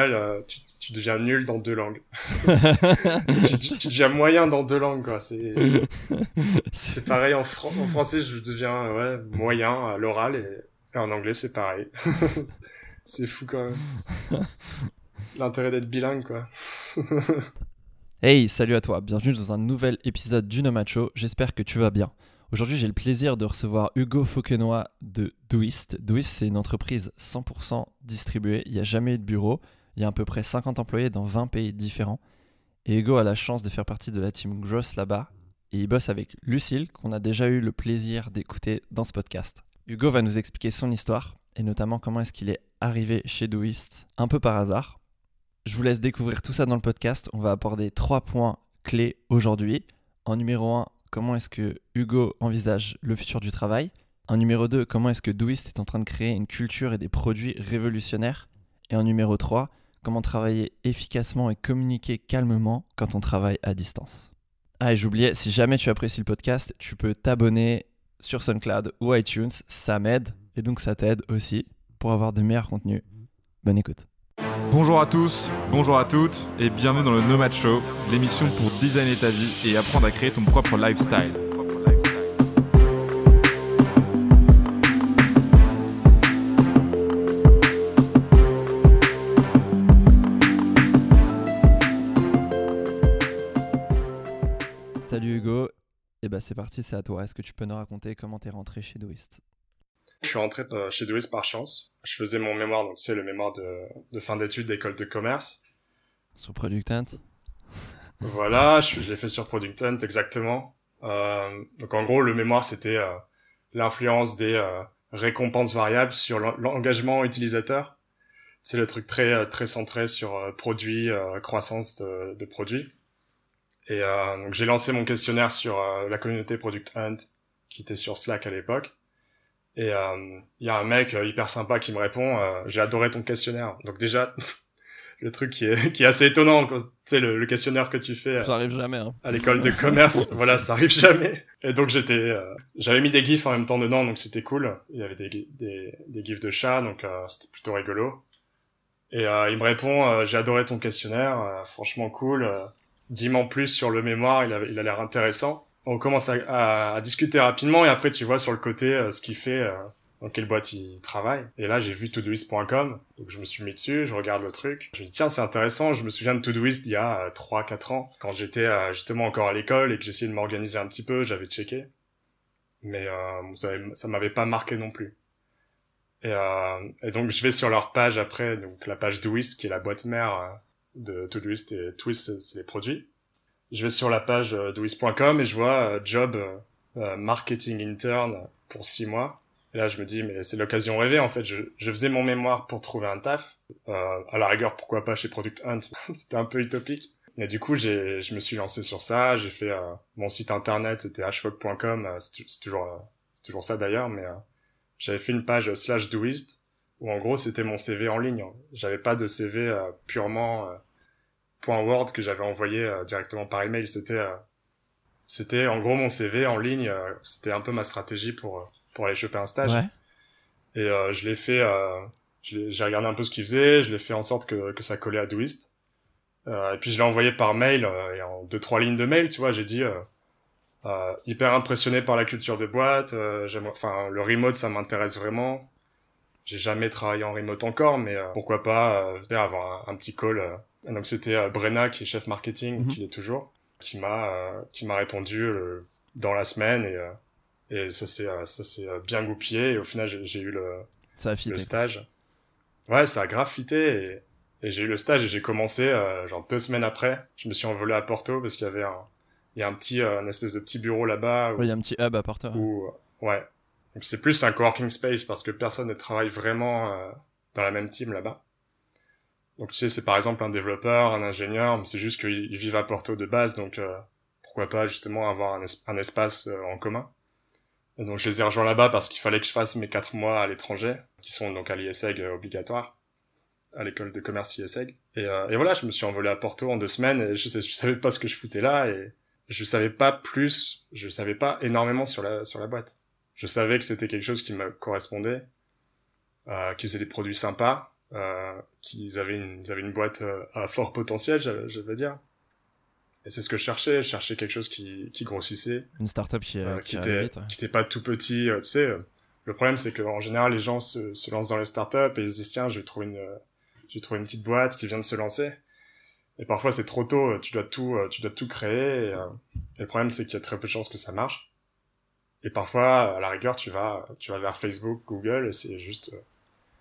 euh, tu, tu, deviens nul dans deux langues. tu, tu, deviens moyen dans deux langues, quoi. C'est, c'est pareil en, en français, je deviens ouais, moyen à l'oral et, en anglais, c'est pareil. c'est fou quand même. L'intérêt d'être bilingue, quoi. hey, salut à toi. Bienvenue dans un nouvel épisode du Nomacho. J'espère que tu vas bien. Aujourd'hui, j'ai le plaisir de recevoir Hugo Fauquenois de Douist. Douist, c'est une entreprise 100% distribuée. Il n'y a jamais eu de bureau. Il y a à peu près 50 employés dans 20 pays différents. Et Hugo a la chance de faire partie de la team Gross là-bas. Et il bosse avec Lucille, qu'on a déjà eu le plaisir d'écouter dans ce podcast. Hugo va nous expliquer son histoire, et notamment comment est-ce qu'il est arrivé chez Doist un peu par hasard. Je vous laisse découvrir tout ça dans le podcast. On va aborder trois points clés aujourd'hui. En numéro 1, comment est-ce que Hugo envisage le futur du travail? En numéro 2, comment est-ce que Doist est en train de créer une culture et des produits révolutionnaires? Et en numéro 3, comment travailler efficacement et communiquer calmement quand on travaille à distance. Ah, et j'oubliais, si jamais tu apprécies le podcast, tu peux t'abonner sur SoundCloud ou iTunes, ça m'aide et donc ça t'aide aussi pour avoir de meilleurs contenus. Bonne écoute. Bonjour à tous, bonjour à toutes et bienvenue dans le Nomad Show, l'émission pour designer ta vie et apprendre à créer ton propre lifestyle. Et bah c'est parti, c'est à toi. Est-ce que tu peux nous raconter comment t'es rentré chez Doist? Je suis rentré euh, chez Doist par chance. Je faisais mon mémoire, donc c'est le mémoire de, fin d'études d'école de commerce. Sur Product Hunt? Voilà, je, l'ai fait sur Product Hunt, exactement. Euh, donc en gros, le mémoire, c'était euh, l'influence des récompenses variables sur l'engagement utilisateur. C'est le truc très très centré sur produit, croissance de, de produits. Et euh, donc j'ai lancé mon questionnaire sur euh, la communauté Product Hunt qui était sur Slack à l'époque. Et euh, il y a un mec hyper sympa qui me répond j'ai adoré ton questionnaire. Donc déjà le truc qui est qui est assez étonnant tu sais le, le, questionnaire que tu fais ça arrive jamais hein. à l'école de commerce voilà ça arrive jamais et donc j'étais j'avais mis des gifs en même temps dedans donc c'était cool il y avait des des, des gifs de chat donc c'était plutôt rigolo et il me répond j'ai adoré ton questionnaire franchement cool dis-moi plus sur le mémoire, il a il l'air intéressant. On commence à, à, discuter rapidement et après tu vois sur le côté euh, ce qu'il fait, euh, dans quelle boîte il travaille. Et là j'ai vu todoist.com, donc je me suis mis dessus, je regarde le truc. Je me dis tiens c'est intéressant, je me souviens de Todoist il y a 3-4 euh, ans, quand j'étais euh, justement encore à l'école et que j'essayais de m'organiser un petit peu, j'avais checké. Mais ça, ça m'avait pas marqué non plus. Et, et, donc je vais sur leur page après, donc la page Doist qui est la boîte mère de Todoist et Twist, c'est les produits. Je vais sur la page euh, doist.com et je vois euh, job euh, marketing intern pour six mois. Et là, je me dis, mais c'est l'occasion rêvée, en fait. Je, je, faisais mon mémoire pour trouver un taf. Euh, à la rigueur, pourquoi pas chez Product Hunt? C'était un peu utopique. Et du coup, j'ai, je me suis lancé sur ça. J'ai fait mon site internet, c'était hfog.com. c'est toujours, c'est toujours ça d'ailleurs, mais j'avais fait une page slash doist où en gros, c'était mon CV en ligne. J'avais pas de CV purement Word que j'avais envoyé euh, directement par email. C'était euh, c'était en gros mon CV en ligne. Euh, c'était un peu ma stratégie pour pour aller choper un stage. Et je l'ai fait. j'ai regardé un peu ce qu'il faisait. Je l'ai fait en sorte que que ça collait à Doist. et puis je l'ai envoyé par mail et en deux trois lignes de mail, tu vois, j'ai dit hyper impressionné par la culture de boîte. enfin, le remote, ça m'intéresse vraiment. J'ai jamais travaillé en remote encore, mais pourquoi pas avoir un, un, petit call donc c'était euh, Brenna qui est chef marketing, mhm. qui est toujours, qui m'a euh, qui m'a répondu euh, dans la semaine et et ça s'est ça s'est bien goupillé et au final j'ai eu le ça a le stage. Ouais, ça a grave fité et, et j'ai eu le stage et j'ai commencé genre deux semaines après. Je me suis envolé à Porto parce qu'il y avait un il y a un petit un espèce de petit bureau là-bas. Oui, il y a un petit hub à Porto. Où, ouais. Donc c'est plus un coworking space parce que personne ne travaille vraiment dans la même team là-bas. Donc tu sais, c'est par exemple un développeur, un ingénieur, mais c'est juste qu'ils vivent à Porto de base, donc euh, pourquoi pas justement avoir un, espace euh, en commun. Donc je les ai rejoints là-bas parce qu'il fallait que je fasse mes quatre mois à l'étranger, qui sont donc à l'ISEG euh, obligatoire, à l'école de commerce ISEG. Et, et, voilà, je me suis envolé à Porto en deux semaines et je, sais, savais pas ce que je foutais là et je savais pas plus, je savais pas énormément sur la sur la boîte. Je savais que c'était quelque chose qui me correspondait, euh, qui faisait des produits sympas, euh, qu'ils avaient une, ils avaient une boîte euh, à fort potentiel, je, veux dire. Et c'est ce que je cherchais. Je cherchais quelque chose qui, qui grossissait, Une startup qui, euh, qui qui était, vite, ouais. qui était pas tout petit. euh, tu sais, euh, le problème c'est qu'en général les gens se, se lancent dans les startups et ils se disent tiens, je vais trouver une, euh, je vais trouver une petite boîte qui vient de se lancer. Et parfois c'est trop tôt. euh, Tu dois tout, euh, tu dois tout créer. Et, euh, et le problème c'est qu'il y a très peu de chances que ça marche. Et parfois, à la rigueur, tu vas, tu vas vers Facebook, Google, et c'est juste, euh,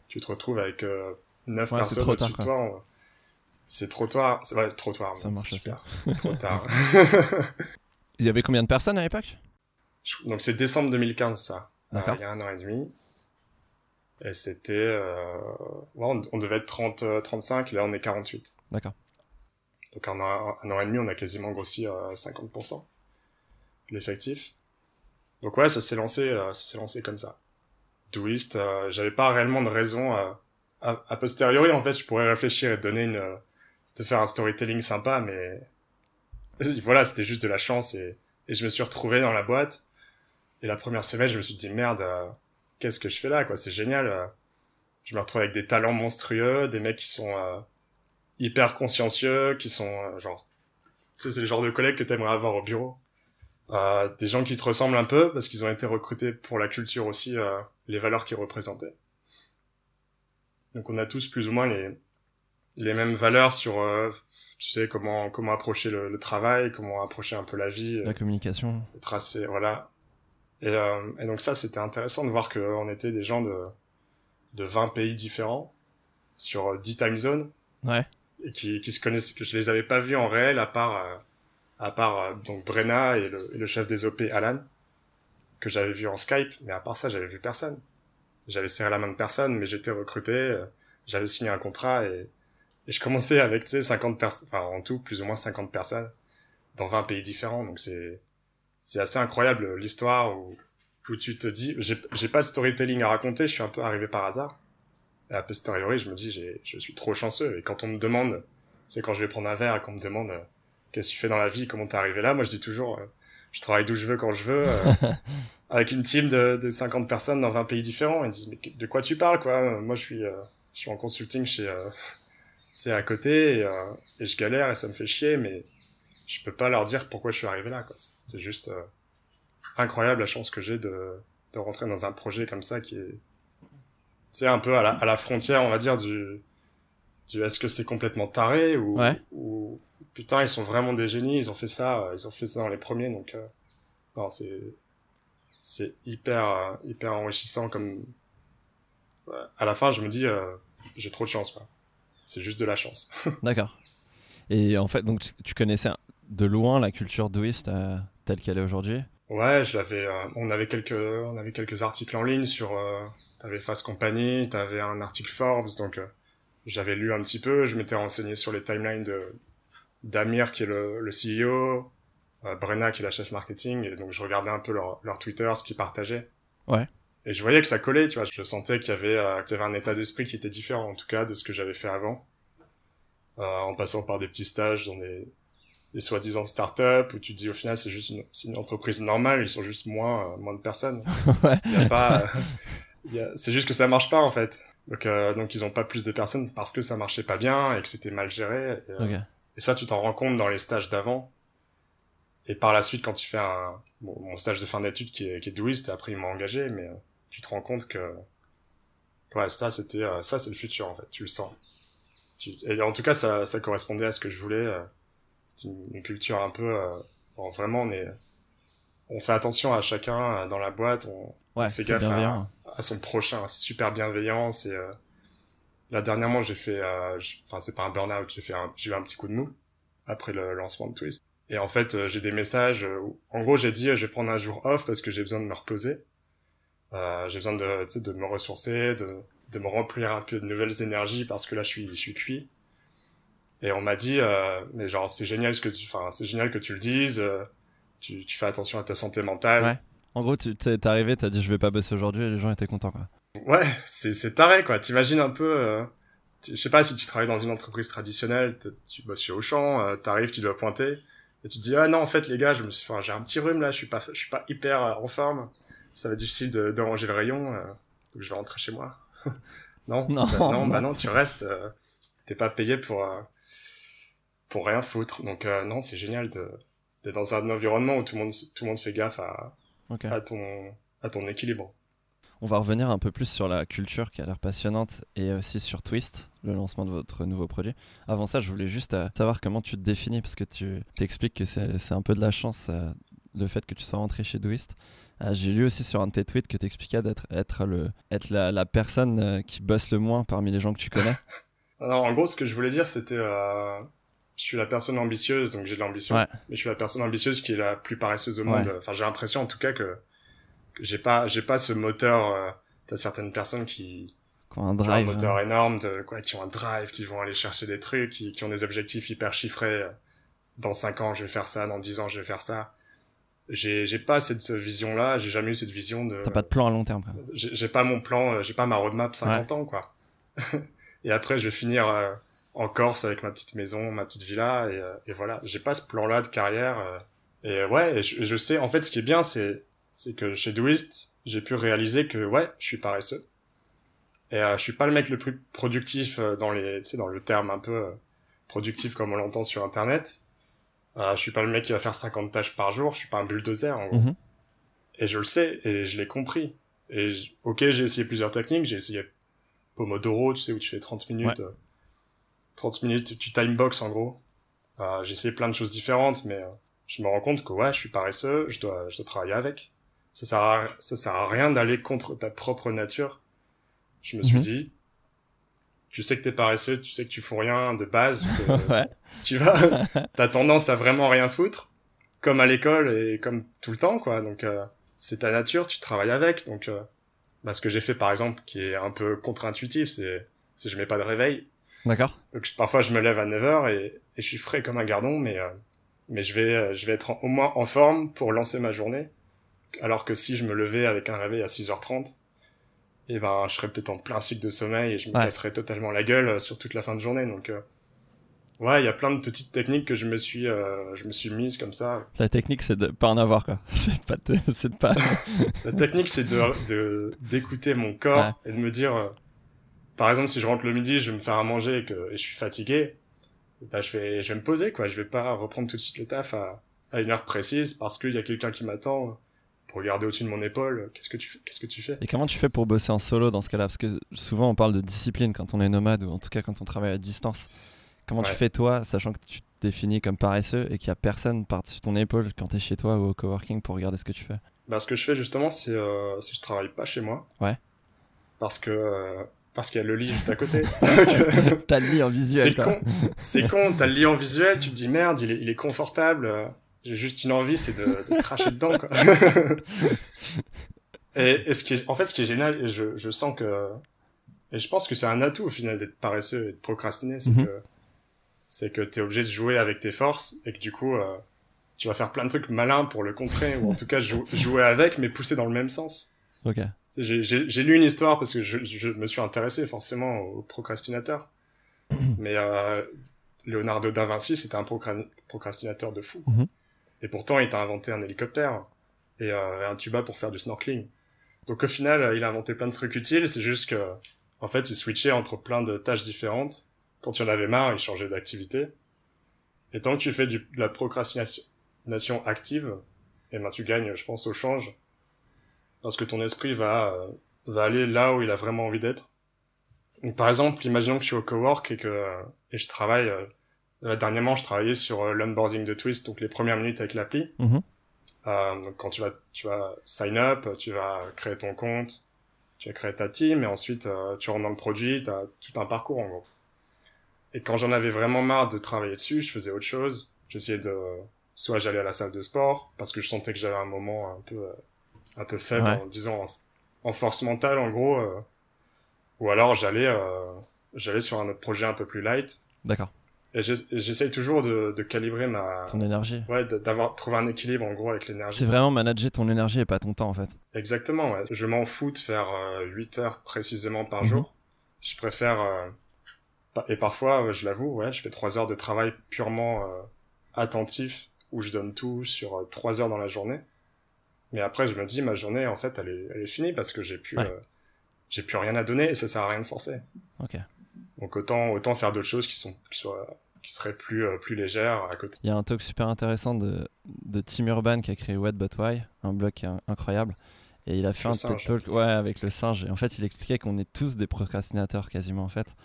tu te retrouves avec euh, neuf Ouais, c'est personnes au-dessus de toi. on- C'est trop tard. C'est trop tard. Ça marche super. trop tard. Il y avait combien de personnes à l'époque? Donc c'est décembre 2015 ça. D'accord. Euh, il y a un an et demi. Et c'était... Euh... ouais, on, on devait être 30, euh, 35, et là on est 48. D'accord. Donc en un, un an et demi, on a quasiment grossi à 50% l'effectif. Donc ouais, ça s'est lancé, euh, ça s'est lancé comme ça. Doist, euh, j'avais pas réellement de raison. euh, a, a posteriori, en fait, je pourrais réfléchir et donner une, euh, te faire un storytelling sympa, mais voilà, c'était juste de la chance et, et je me suis retrouvé dans la boîte. Et la première semaine, je me suis dit merde, euh, qu'est-ce que je fais là, quoi? C'est génial. euh. Je me retrouve avec des talents monstrueux, des mecs qui sont euh, hyper consciencieux, qui sont euh, genre, tu sais, c'est le genre de collègues que t'aimerais avoir au bureau. Euh, des gens qui te ressemblent un peu parce qu'ils ont été recrutés pour la culture aussi, euh, les valeurs qu'ils représentaient. Donc on a tous plus ou moins les les mêmes valeurs sur, euh, tu sais, comment comment approcher le, le travail, comment approcher un peu la vie, La communication. euh, tracer, voilà. Et, euh, et donc ça, c'était intéressant de voir qu'on était des gens de de 20 pays différents sur euh, 10 time zones Ouais. et qui, qui se connaissaient, que je les avais pas vus en réel à part, euh, à part euh, donc Brenna et le, le chef des OP Alan, que j'avais vu en Skype, mais à part ça, j'avais vu personne. J'avais serré la main de personne, mais j'étais recruté, euh, j'avais signé un contrat et, et je commençais avec, tu sais, 50 personnes, enfin, en tout, plus ou moins 50 personnes dans 20 pays différents, donc c'est, c'est assez incroyable l'histoire où, où tu te dis, j'ai, pas de storytelling à raconter, je suis un peu arrivé par hasard. Et a posteriori, je me dis, je suis trop chanceux. Et quand on me demande, c'est quand je vais prendre un verre et qu'on me demande, euh, qu'est-ce que tu fais dans la vie, comment t'es arrivé là, moi je dis toujours, euh, je travaille d'où je veux quand je veux, euh, avec une team de, de 50 personnes dans 20 pays différents. Ils disent, mais de quoi tu parles, quoi? Moi je suis, euh, je suis en consulting chez, tu sais, à côté, et, et je galère et ça me fait chier, mais je peux pas leur dire pourquoi je suis arrivé là, quoi. C'est juste incroyable la chance que j'ai de, de rentrer dans un projet comme ça qui est, tu sais, un peu à la, à la frontière, on va dire, du, du est-ce que c'est complètement taré ou, Ouais. ou putain, ils sont vraiment des génies, ils ont fait ça, euh, ils ont fait ça dans les premiers, donc euh, non, c'est c'est hyper euh, hyper enrichissant comme à la fin, je me dis euh, j'ai trop de chance, quoi. C'est juste de la chance. D'accord. Et en fait, donc tu- connaissais de loin la culture douiste euh, telle qu'elle est aujourd'hui? Ouais, je l'avais. on avait quelques, on avait quelques articles en ligne sur. T'avais Fast Company, t'avais un article Forbes, donc j'avais lu un petit peu. Je m'étais renseigné sur les timelines de d'Amir qui est le, le CEO, euh, Brenna qui est la chef marketing, et donc je regardais un peu leur, leur Twitter, ce qu'ils partageaient. Ouais. Et je voyais que ça collait, tu vois. Je sentais qu'il y avait, euh, qu'il y avait un état d'esprit qui était différent, en tout cas, de ce que j'avais fait avant, Euh, en passant par des petits stages dans des des soi-disant startups où tu te dis au final c'est juste une, c'est une entreprise normale, ils sont juste moins, euh, moins de personnes. Ouais. Il y a pas, euh, il y a- c'est juste que ça marche pas en fait. Donc, euh, donc ils ont pas plus de personnes parce que ça marchait pas bien et que c'était mal géré. Et, euh, Ok. Et ça tu t'en rends compte dans les stages d'avant. Et par la suite quand tu fais un, bon, mon stage de fin d'études qui est, qui est douiste, et après ils m'ont engagé, mais euh, tu te rends compte que, ouais ça c'était, euh, ça c'est le futur en fait, tu le sens. Tu- et en tout cas ça, ça correspondait à ce que je voulais. euh, c'est une, une culture un peu bon, vraiment on est on fait attention à chacun dans la boîte on, Ouais, fait c'est gaffe à son prochain c'est super bienveillant c'est. Là dernièrement j'ai fait euh, enfin c'est pas un burn out j'ai fait j'ai eu un petit coup de mou après le lancement de Twist et en fait euh, j'ai des messages euh, où- en gros j'ai dit je vais prendre un jour off parce que j'ai besoin de me reposer euh, j'ai besoin de de me ressourcer de de me remplir un peu de nouvelles énergies parce que là je suis je suis cuit et on m'a dit, euh, mais genre c'est génial ce que tu, enfin c'est génial que tu le dises. euh, tu, tu fais attention à ta santé mentale. Ouais. En gros, tu t'es arrivé, t'as dit je vais pas bosser aujourd'hui et les gens étaient contents quoi. Ouais, c'est c'est taré quoi. T'imagines un peu, euh, je sais pas si tu travailles dans une entreprise traditionnelle, tu bosses chez Auchan, euh, t'arrives, tu dois pointer et tu te dis ah non en fait les gars, je me suis, enfin j'ai un petit rhume là, je suis pas, je suis pas hyper euh, en forme. Ça va être difficile de, de ranger le rayon, euh, donc je vais rentrer chez moi. Non, Non, ça- non, bah non. tu restes. euh, T'es pas payé pour pour rien foutre. Donc euh, non, c'est génial de d'être dans un environnement où tout le monde tout le monde fait gaffe à, à ton à ton équilibre. On va revenir un peu plus sur la culture qui a l'air passionnante et aussi sur Twist, le lancement de votre nouveau produit. Avant ça, je voulais juste euh, savoir comment tu te définis parce que tu t'expliques que c'est un peu de la chance euh, le fait que tu sois rentré chez Twist. Euh, J'ai lu aussi sur un de tes tweets que tu expliquais d'être être le être la, la personne qui bosse le moins parmi les gens que tu connais. Alors en gros, ce que je voulais dire, c'était euh, je suis la personne ambitieuse, donc j'ai de l'ambition. Ouais. Mais je suis la personne ambitieuse qui est la plus paresseuse au Ouais. monde. Enfin, j'ai l'impression en tout cas que j'ai pas j'ai pas ce moteur. Euh, T'as certaines personnes qui, un qui ont un drive. moteur hein. énorme, de, quoi, qui ont un drive, qui vont aller chercher des trucs, qui, qui ont des objectifs hyper chiffrés. euh, Dans 5 ans, je vais faire ça. Dans 10 ans, je vais faire ça. J'ai j'ai pas cette vision-là. J'ai jamais eu cette vision de. T'as pas de plan à long terme. quoi. J'ai pas mon plan, euh, j'ai pas ma roadmap 50 ans, quoi. et après, je vais finir euh, en Corse avec ma petite maison, ma petite villa, et, euh, et voilà. J'ai pas ce plan-là de carrière. euh, et euh, ouais, je sais, en fait, ce qui est bien, c'est c'est que chez Doist, j'ai pu réaliser que, ouais, je suis paresseux. Et euh, je suis pas le mec le plus productif euh, dans les, tu sais, dans le terme un peu euh, productif comme on l'entend sur Internet. Euh, je suis pas le mec qui va faire 50 tâches par jour, je suis pas un bulldozer, en gros. Mhm. Et je le sais, et je l'ai compris. Et je- ok, j'ai essayé plusieurs techniques, j'ai essayé Pomodoro, tu sais, où tu fais 30 minutes, euh, 30 minutes, tu timebox en gros. Euh, j'ai essayé plein de choses différentes, mais euh, je me rends compte que ouais, je suis paresseux, je dois, je dois travailler avec. Ça sert à, ça sert à rien d'aller contre ta propre nature. Je me suis Mhm. dit, tu sais que t'es paresseux, tu sais que tu fous rien de base, que ouais. tu vas, t'as tendance à vraiment rien foutre, comme à l'école et comme tout le temps, quoi. Donc, euh, c'est ta nature, tu travailles avec. Donc, euh, bah, ce que j'ai fait, par exemple, qui est un peu contre-intuitif, c'est, c'est je mets pas de réveil. D'accord. Donc, je- parfois, je me lève à 9h et, et je suis frais comme un gardon, mais, euh, mais je vais, euh, je vais être en- au moins en forme pour lancer ma journée. Alors que si je me levais avec un réveil à 6h30, et ben, je serais peut-être en plein cycle de sommeil et je me Ouais. casserais totalement la gueule euh, sur toute la fin de journée. Donc, euh, ouais, il y a plein de petites techniques que je me suis, euh, je me suis mise comme ça. La technique, c'est de pas en avoir quoi. C'est de pas. te- C'est de pas. La technique, c'est de, de, d'écouter mon corps et de me dire, euh, par exemple, si je rentre le midi, je vais me faire à manger et que et je suis fatigué, bah, je vais, je vais me poser, quoi. Je vais pas reprendre tout de suite le taf à, à une heure précise parce qu'il y a quelqu'un qui m'attend pour regarder au-dessus de mon épaule. Qu'est-ce que tu fais? Qu'est-ce que tu fais? Et comment tu fais pour bosser en solo dans ce cas-là? Parce que souvent on parle de discipline quand on est nomade ou en tout cas quand on travaille à distance. Comment tu fais toi, sachant que tu te définis comme paresseux et qu'il y a personne par-dessus ton épaule quand t'es chez toi ou au coworking pour regarder ce que tu fais? Bah, ce que je fais justement, c'est, euh, que je travaille pas chez moi. Ouais. Parce que, euh, parce qu'il y a le lit juste à côté. T'as le lit en visuel C'est con, c'est con, t'as le lit en visuel, tu te dis merde, il est, il est confortable, euh, j'ai juste une envie, c'est de, de cracher dedans, quoi. et, et ce qui est, en fait, ce qui est génial, et je, je sens que, et je pense que c'est un atout au final d'être paresseux et de procrastiner, c'est Mhm. que, c'est que t'es obligé de jouer avec tes forces et que du coup, euh, tu vas faire plein de trucs malins pour le contrer, ou en tout cas jou- jouer avec, mais pousser dans le même sens. Ok. J'ai lu une histoire parce que je, je me suis intéressé forcément aux procrastinateurs. Mais euh, Leonardo da Vinci, c'était un procra- procrastinateur de fou. Mhm. Et pourtant, il t'a inventé un hélicoptère et euh, un tuba pour faire du snorkeling. Donc au final, euh, il a inventé plein de trucs utiles. C'est juste que, en fait, il switchait entre plein de tâches différentes. Quand il en avait marre, il changeait d'activité. Et tant que tu fais du, de la procrastination nation active, et ben tu gagnes, je pense, au change parce que ton esprit va euh, va aller là où il a vraiment envie d'être. Par exemple, imaginons que je suis au cowork et que et je travaille. Euh, dernièrement, je travaillais sur euh, l'onboarding de Twist, donc les premières minutes avec l'appli. Donc quand tu vas tu vas sign up, tu vas créer ton compte, tu vas créer ta team et ensuite euh, tu rentres dans le produit, tu as tout un parcours en gros. Et quand j'en avais vraiment marre de travailler dessus, je faisais autre chose. J'essayais de soit j'allais à la salle de sport parce que je sentais que j'avais un moment un peu euh, un peu faible, Ouais. en, disons en, en force mentale en gros. euh, ou alors j'allais euh, j'allais sur un autre projet un peu plus light. D'accord. Et j'ess- et j'essaye toujours de, de calibrer ma Ton énergie. ouais d'avoir trouvé un équilibre en gros avec l'énergie. C'est vraiment manager ton énergie et pas ton temps en fait. Exactement, ouais. Je m'en fous de faire euh, 8 heures précisément par Mhm. jour. Je préfère... euh, et parfois, euh, je l'avoue, ouais, je fais 3 heures de travail purement euh, attentif, où je donne tout sur euh, 3 heures dans la journée. Mais après, je me dis, ma journée, en fait, elle est, elle est finie parce que j'ai pu... Ouais. euh, j'ai plus rien à donner et ça sert à rien de forcer. Ok. Donc autant autant faire d'autres choses qui sont qui soient qui seraient plus euh, plus légères à côté. Il y a un talk super intéressant de, de Tim Urban qui a créé What But Why, un blog qui est incroyable. Et il a fait Le un singe. TED Talk ouais, avec le singe. Et en fait, il expliquait qu'on est tous des procrastinateurs quasiment en fait.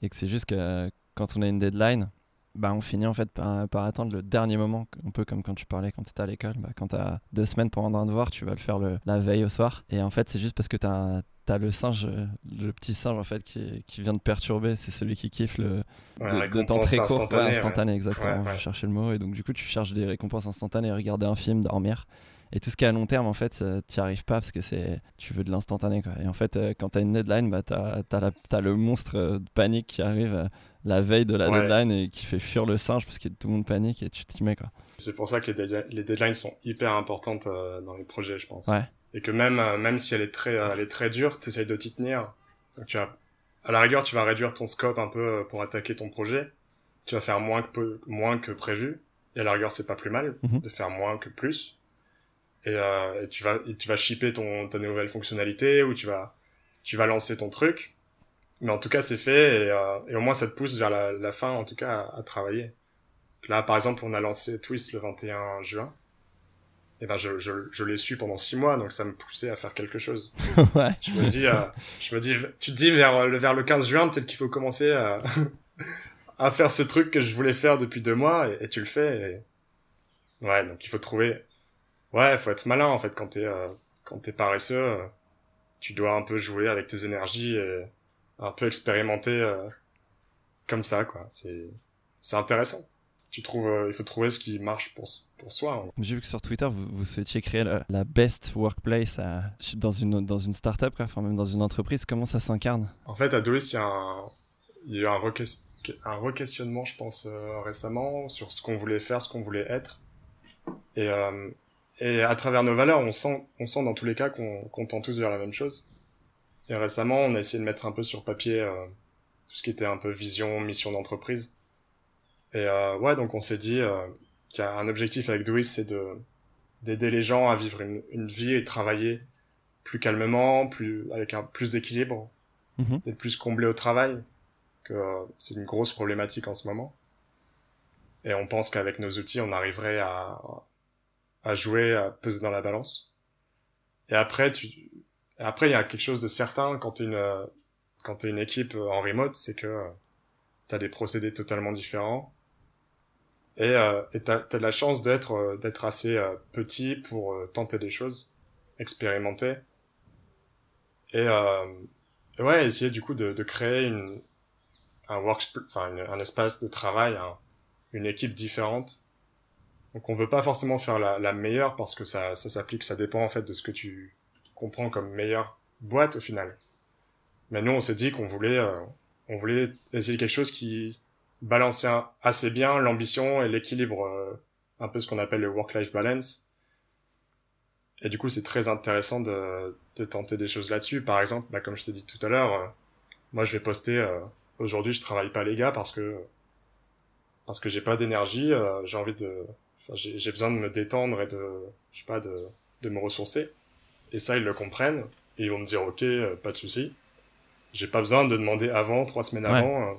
Et que c'est juste que quand on a une deadline, bah, on finit en fait par, par attendre le dernier moment, un peu comme quand tu parlais quand tu étais à l'école. Bah, quand tu as deux semaines pour rendre un devoir, tu vas le faire le, la veille au soir. Et en fait, c'est juste parce que tu as, le singe, le petit singe en fait qui, qui vient de perturber. C'est celui qui kiffe le, Ouais, de, de temps très court, instantanée, ouais, instantané, exactement. Ouais, ouais. Je cherchais le mot et donc du coup tu cherches des récompenses instantanées, regarder un film, dormir. Et tout ce qui est à long terme, en fait, tu n'y arrives pas parce que c'est tu veux de l'instantané. Et en fait, euh, quand tu as une deadline, bah, tu as, le monstre euh, de panique qui arrive euh, la veille de la Ouais. deadline et qui fait fuir le singe parce que tout le monde panique et tu t'y mets. Quoi. C'est pour ça que les, les deadlines sont hyper importantes euh, dans les projets, je pense. Ouais. Et que même, euh, même si elle est très, euh, elle est très dure, t'essayes de t'y tenir. Donc tu vas, à la rigueur, tu vas réduire ton scope un peu euh, pour attaquer ton projet. Tu vas faire moins que, peu- moins que prévu. Et à la rigueur, c'est pas plus mal Mhm. de faire moins que plus. Et, et tu vas, et tu vas shipper ton, ta nouvelle fonctionnalité ou tu vas, tu vas lancer ton truc. Mais en tout cas, c'est fait et, euh, et au moins ça te pousse vers la, la fin, en tout cas, à, à travailler. Là, par exemple, on a lancé Twist le 21 juin. Et ben, je, je, je l'ai su pendant six mois, donc ça me poussait à faire quelque chose. ouais. Je me dis, euh, je me dis, tu te dis vers le, vers le 15 juin, peut-être qu'il faut commencer à, à faire ce truc que je voulais faire depuis deux mois, et, et tu le fais. Et... Ouais, donc il faut trouver. Ouais, faut être malin en fait quand t'es euh, quand t'es paresseux. euh, tu dois un peu jouer avec tes énergies et un peu expérimenter euh, comme ça, quoi. C'est c'est intéressant. Tu trouves, euh, il faut trouver ce qui marche pour pour soi. hein. J'ai vu que sur Twitter, vous, vous souhaitiez créer la, la best workplace à- dans, une, dans une startup, quoi, enfin même dans une entreprise. Comment ça s'incarne? En fait, à Douis, il y a un, il y a eu un, reques- un requestionnement, je pense, euh, récemment, sur ce qu'on voulait faire, ce qu'on voulait être. Et, euh, et à travers nos valeurs, on sent, on sent dans tous les cas qu'on qu'on tend tous vers la même chose. Et récemment, on a essayé de mettre un peu sur papier euh, tout ce qui était un peu vision, mission d'entreprise. Et euh, ouais, donc on s'est dit euh, qu'il y a un objectif avec Douis, c'est de d'aider les gens à vivre une, une vie et travailler plus calmement, plus avec un plus d'équilibre, Mhm. d'être plus comblé au travail, que euh, c'est une grosse problématique en ce moment. Et on pense qu'avec nos outils, on arriverait à, à jouer, à peser dans la balance. Et après, tu, après, il y a quelque chose de certain quand t'es une, euh, quand t'es une équipe euh, en remote, c'est que euh, t'as des procédés totalement différents. Et, euh, t'as, t'as de la chance d'être, d'être assez petit pour tenter des choses, expérimenter. Et, euh, ouais, essayer du coup de, de créer une, un work, enfin un espace de travail, un- une équipe différente. Donc on veut pas forcément faire la, la meilleure parce que ça, ça s'applique, ça dépend en fait de ce que tu comprends comme meilleure boîte au final. Mais nous on s'est dit qu'on voulait, euh, on voulait essayer quelque chose qui balançait assez bien l'ambition et l'équilibre, euh, un peu ce qu'on appelle le work-life balance. Et du coup, c'est très intéressant de, de tenter des choses là-dessus. Par exemple, bah, comme je t'ai dit tout à l'heure, euh, moi, je vais poster euh, aujourd'hui, je travaille pas les gars parce que parce que j'ai pas d'énergie. euh, j'ai envie de, j'ai besoin de me détendre et de, je sais pas, de de me ressourcer. Et ça, ils le comprennent et ils vont me dire, ok, euh, pas de souci. J'ai pas besoin de demander avant, trois semaines Ouais. avant. euh,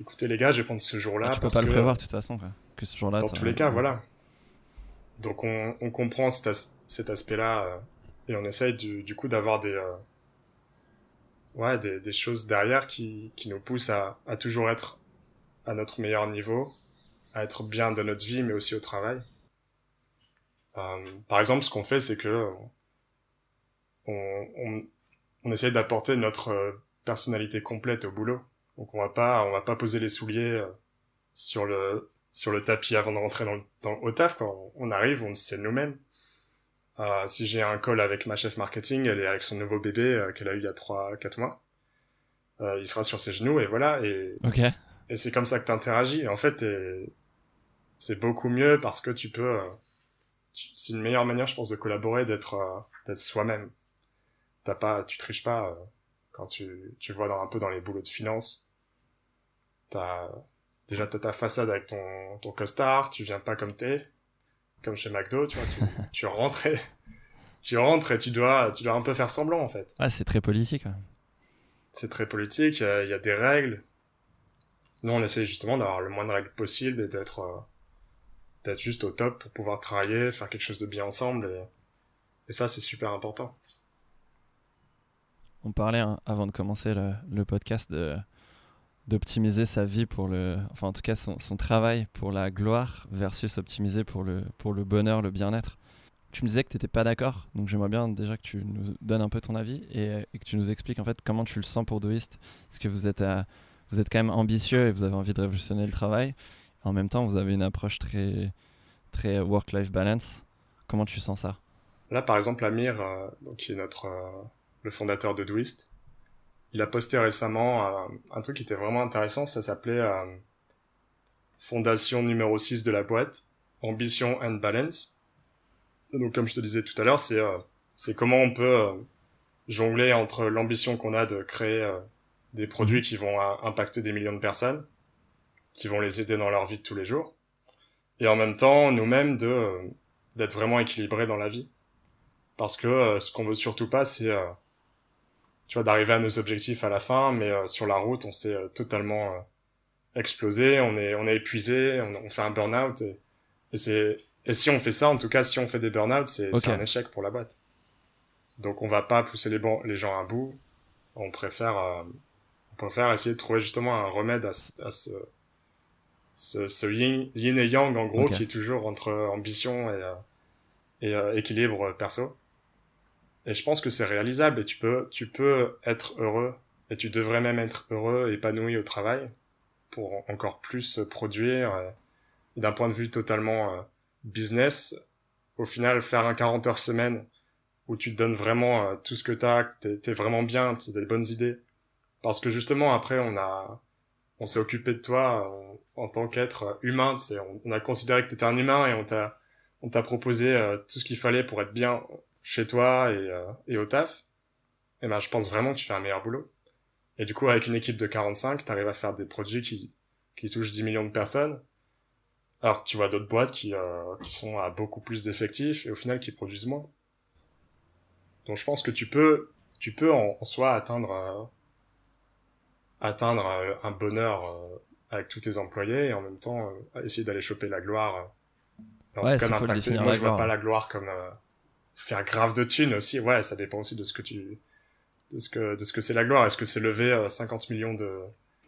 écoutez les gars, je vais prendre ce jour-là. Ah, Tu peux pas le que- prévoir de toute façon. Quoi. Que ce jour-là. dans tous les cas, voilà. Donc on, on comprend cet, as- cet aspect-là euh, et on essaye du, du coup d'avoir des, ouais, des, des choses derrière qui, qui nous poussent à, à toujours être à notre meilleur niveau, à être bien de notre vie mais aussi au travail. Euh, par exemple, ce qu'on fait, c'est que on, on, on essaye d'apporter notre euh, personnalité complète au boulot. Donc on va pas, on va pas poser les souliers euh, sur le sur le tapis avant de rentrer dans, le- dans au taf quoi. On arrive, on c'est nous-mêmes. Euh, si j'ai un call avec ma chef marketing, elle est avec son nouveau bébé euh, qu'elle a eu il y a trois quatre mois. Euh, il sera sur ses genoux et voilà et, et c'est comme ça que t'interagis. Et en fait, c'est beaucoup mieux parce que tu peux. tu- c'est une meilleure manière, je pense, de collaborer, d'être d'être soi-même. T'as pas, tu triches pas euh, quand tu tu vois dans un peu dans les boulots de finance. T'as déjà t'as ta façade avec ton ton costard, tu viens pas comme t'es, comme chez McDo, tu vois, tu, tu rentres et tu rentres et tu dois tu dois un peu faire semblant en fait. Ouais, c'est très politique. ouais. c'est très politique, il y, a des règles. Nous, on essaie justement d'avoir le moins de règles possible et d'être euh, d'être juste au top pour pouvoir travailler, faire quelque chose de bien ensemble. Et, et ça, c'est super important. On parlait hein, avant de commencer le, podcast d'optimiser sa vie pour le, enfin en tout cas son, travail pour la gloire versus optimiser pour le, pour le bonheur, le bien-être. Tu me disais que tu n'étais pas d'accord, donc j'aimerais bien déjà que tu nous donnes un peu ton avis et, que tu nous expliques en fait comment tu le sens pour Doist. Est-ce que vous êtes, vous êtes quand même ambitieux et vous avez envie de révolutionner le travail? En même temps, vous avez une approche très, très work-life balance. Comment tu sens ça? Là, par exemple, Amir, euh, qui est notre, euh, le fondateur de Doist, il a posté récemment euh, un truc qui était vraiment intéressant, ça s'appelait euh, Fondation numéro 6 de la boîte, Ambition and Balance. donc comme je te disais tout à l'heure, c'est euh, c'est comment on peut jongler entre l'ambition qu'on a de créer des produits qui vont impacter des millions de personnes, qui vont les aider dans leur vie de tous les jours, et en même temps nous-mêmes de d'être vraiment équilibrés dans la vie. Parce que ce qu'on veut surtout pas, c'est tu vois, d'arriver à nos objectifs à la fin, mais euh, sur la route, on s'est euh, totalement euh, explosé, on est, on est épuisé, on, fait un burn-out, et, et c'est, et si on fait ça, en tout cas, si on fait des burn-out, c'est un échec pour la boîte. Donc, on va pas pousser les, les gens à bout, on préfère, on préfère essayer de trouver justement un remède à, à ce, ce, ce yin, yin, et yang, en gros, qui est toujours entre ambition et, et équilibre perso. Et je pense que c'est réalisable et tu peux, tu peux être heureux et tu devrais même être heureux, épanoui au travail pour encore plus produire. D'un point de vue totalement euh, business, au final, faire un 40 heures semaine où tu te donnes vraiment euh, tout ce que t'as, que t'es, vraiment bien, tu as des bonnes idées. Parce que justement, après, on a, on s'est occupé de toi en, tant qu'être humain. On, on, a considéré que t'étais un humain et on t'a, on t'a proposé euh, tout ce qu'il fallait pour être bien chez toi et, euh, et au taf, et eh ben, je pense vraiment que tu fais un meilleur boulot. Et du coup, avec une équipe de 45, tu arrives à faire des produits qui, qui touchent 10 millions de personnes. Alors que tu vois d'autres boîtes qui, euh, qui sont à beaucoup plus d'effectifs et au final qui produisent moins. Donc je pense que tu peux, tu peux en, soi atteindre, euh, atteindre euh, un bonheur avec tous tes employés et en même temps essayer d'aller choper la gloire. En ouais, tout cas, moi je vois pas la gloire comme faire grave de thunes aussi. Ouais, ça dépend aussi de ce que tu, de ce que, de ce que c'est la gloire. Est-ce que c'est lever 50 euh, millions de,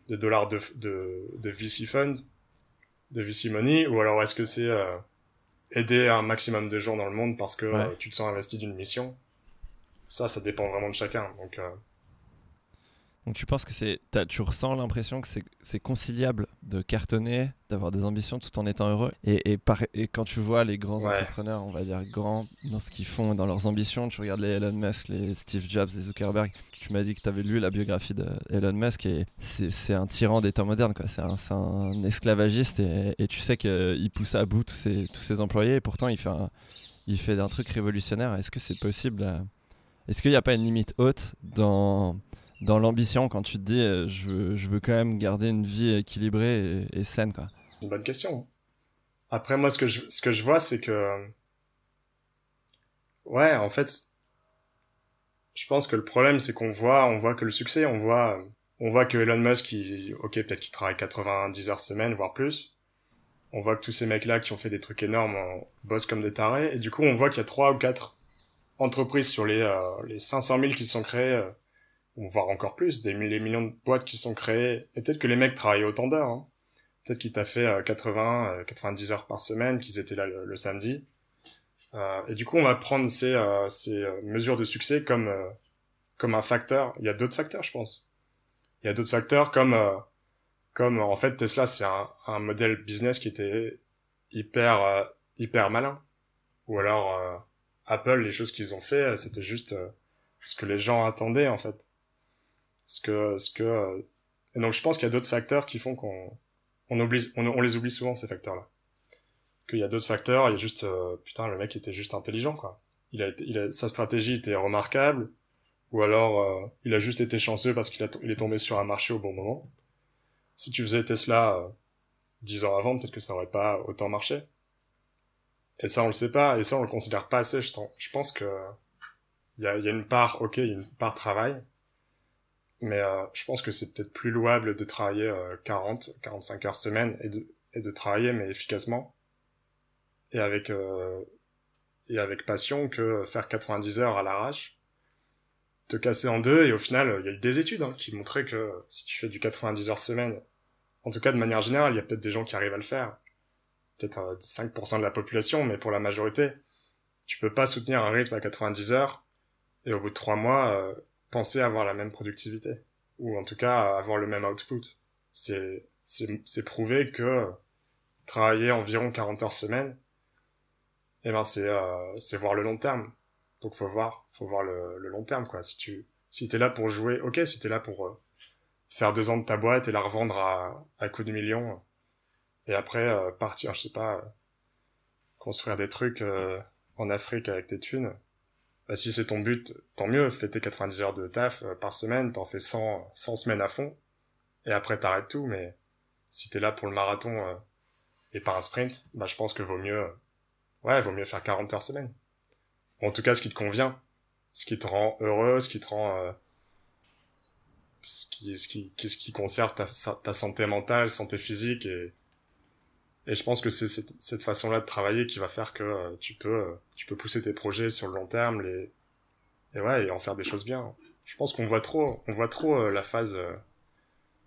de dollars de, de, de VC fund, de VC money, ou alors est-ce que c'est euh, aider un maximum de gens dans le monde parce que euh, tu te sens investi d'une mission? Ça, ça dépend vraiment de chacun. Donc, donc tu penses que c'est, tu ressens l'impression que c'est conciliable de cartonner, d'avoir des ambitions tout en étant heureux? Et, et, et quand tu vois les grands entrepreneurs, on va dire grands dans ce qu'ils font, dans leurs ambitions, tu regardes les Elon Musk, les Steve Jobs, les Zuckerberg. Tu m'as dit que tu avais lu la biographie d'Elon Musk et c'est un tyran des temps modernes, quoi. C'est un, un, esclavagiste et, et tu sais qu'il pousse à bout tous ses, tous ses employés et pourtant il fait un, il fait un truc révolutionnaire. Est-ce que c'est possible Est-ce qu'il n'y a pas une limite haute dans dans l'ambition quand tu te dis euh, je, veux, je veux quand même garder une vie équilibrée et, saine quoi. C'est une bonne question. Après moi ce que je, ce que je vois c'est que ouais en fait je pense que le problème c'est qu'on voit on voit que le succès on voit on voit que Elon Musk il, ok peut-être qu'il travaille 90 heures semaine voire plus. On voit que tous ces mecs là qui ont fait des trucs énormes bossent comme des tarés. Et du coup on voit qu'il y a trois ou quatre entreprises sur les euh, les 500 000 qui sont créées euh, ou voire encore plus, des milliers millions de boîtes qui sont créées, et peut-être que les mecs travaillent autant d'heures, hein. peut-être qu'ils t'a fait 80, euh, 90 euh, heures par semaine, qu'ils étaient là le, samedi, euh, et du coup on va prendre ces, euh, ces mesures de succès comme, comme un facteur, il y a d'autres facteurs je pense, il y a d'autres facteurs comme, comme en fait Tesla c'est un, un modèle business qui était hyper, hyper malin, ou alors Apple, les choses qu'ils ont fait, c'était juste ce que les gens attendaient en fait ce que ce que euh, et donc je pense qu'il y a d'autres facteurs qui font qu'on on oublie on, les oublie souvent ces facteurs là qu'il y a d'autres facteurs il y a juste euh, putain le mec était juste intelligent quoi. Il a, il a sa stratégie était remarquable ou alors euh, il a juste été chanceux parce qu'il il est tombé sur un marché au bon moment. Si tu faisais Tesla dix ans avant peut-être que ça aurait pas autant marché. Et ça on le sait pas et ça on le considère pas assez je, je pense que il y a, y a une part ok il y a une part travail Mais euh, je pense que c'est peut-être plus louable de travailler 40, 45 heures semaine et de, et de travailler mais efficacement. Et avec et avec passion que faire 90 heures à l'arrache, te casser en deux et au final il y a eu des études hein, qui montraient que si tu fais du 90 heures semaine, en tout cas de manière générale, il y a peut-être des gens qui arrivent à le faire, peut-être 5% de la population, mais pour la majorité, tu peux pas soutenir un rythme à 90 heures et au bout de trois mois euh, penser avoir la même productivité ou en tout cas avoir le même output. C'est c'est prouvé que travailler environ 40 heures semaine, eh ben c'est euh, c'est voir le long terme. Donc faut voir faut voir le, le long terme quoi. Si tu si t'es là pour jouer, ok. Si t'es là pour euh, faire deux ans de ta boîte et la revendre à à coup de millions et après euh, partir, je sais pas, construire des trucs en Afrique avec tes thunes, bah, si c'est ton but, tant mieux, fais tes 90 heures de taf euh, par semaine, t'en fais 100, 100 semaines à fond, et après t'arrêtes tout, mais si t'es là pour le marathon euh, et pas un sprint, bah je pense que vaut mieux, euh, ouais, vaut mieux faire 40 heures semaine. en tout cas, ce qui te convient, ce qui te rend heureux, ce qui te rend, ce qui, ce qui, ce qui conserve ta, ta santé mentale, santé physique et, et je pense que c'est cette, cette façon-là de travailler qui va faire que euh, tu peux euh, tu peux pousser tes projets sur le long terme les et ouais et en faire des choses bien. Je pense qu'on voit trop on voit trop euh, la phase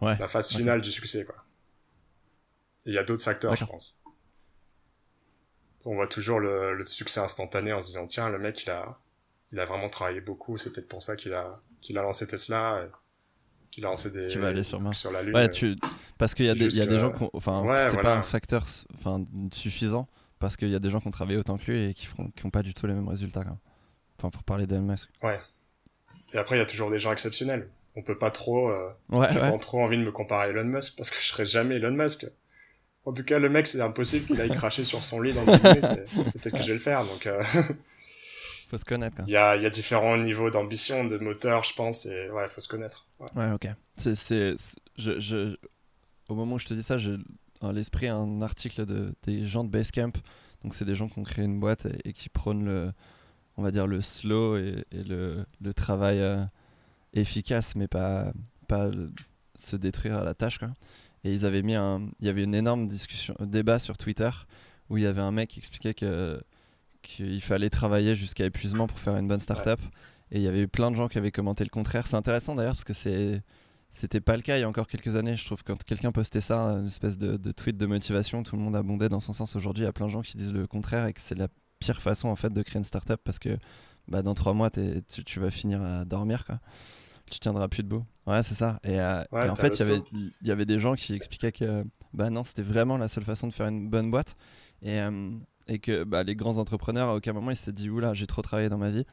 ouais, la phase finale du succès quoi. Il y a d'autres facteurs je pense. On voit toujours le, le, succès instantané en se disant tiens le mec il a il a vraiment travaillé beaucoup c'est peut-être pour ça qu'il a qu'il a lancé Tesla des tu vas aller sur, sur la lune. Ouais, tu parce qu'il y a, des, y a des gens qui enfin c'est pas un facteur enfin suffisant parce qu'il y a des gens qui ont travaillé autant que lui et qui font qui pas du tout les mêmes résultats enfin pour parler d'Elon Musk. Ouais. Et après il y a toujours des gens exceptionnels. On peut pas trop euh, ouais, j'ai pas trop envie de me comparer à Elon Musk parce que je serai jamais Elon Musk. En tout cas le mec c'est impossible qu'il aille cracher sur son lit dans 10 minutes peut-être que je vais le faire donc euh... faut se connaître il y a il y a différents niveaux d'ambition de moteur je pense et ouais faut se connaître ouais, ouais ok c'est c'est je, je au moment où je te dis ça, j'ai à l'esprit un article de, des gens de Basecamp. Donc, c'est des gens qui ont créé une boîte et, qui prônent le, on va dire, le slow et, le, le, travail euh, efficace, mais pas, pas se détruire à la tâche. Quoi. Et ils avaient mis un, il y avait une énorme discussion, débat sur Twitter où il y avait un mec qui expliquait que qu'il fallait travailler jusqu'à épuisement pour faire une bonne startup. Et il y avait eu plein de gens qui avaient commenté le contraire. C'est intéressant d'ailleurs parce que c'est c'était pas le cas il y a encore quelques années. Je trouve que quand quelqu'un postait ça, une espèce de, tweet de motivation, tout le monde abondait dans son sens. Aujourd'hui, il y a plein de gens qui disent le contraire et que c'est la pire façon en fait de créer une startup parce que bah, dans trois mois, tu, vas finir à dormir. Quoi. Tu tiendras plus debout. Ouais, c'est ça. Et, euh, en fait, il y avait des gens qui expliquaient que bah non, c'était vraiment la seule façon de faire une bonne boîte. Et, euh, et que bah, les grands entrepreneurs, à aucun moment, ils s'étaient dit Oula, j'ai trop travaillé dans ma vie.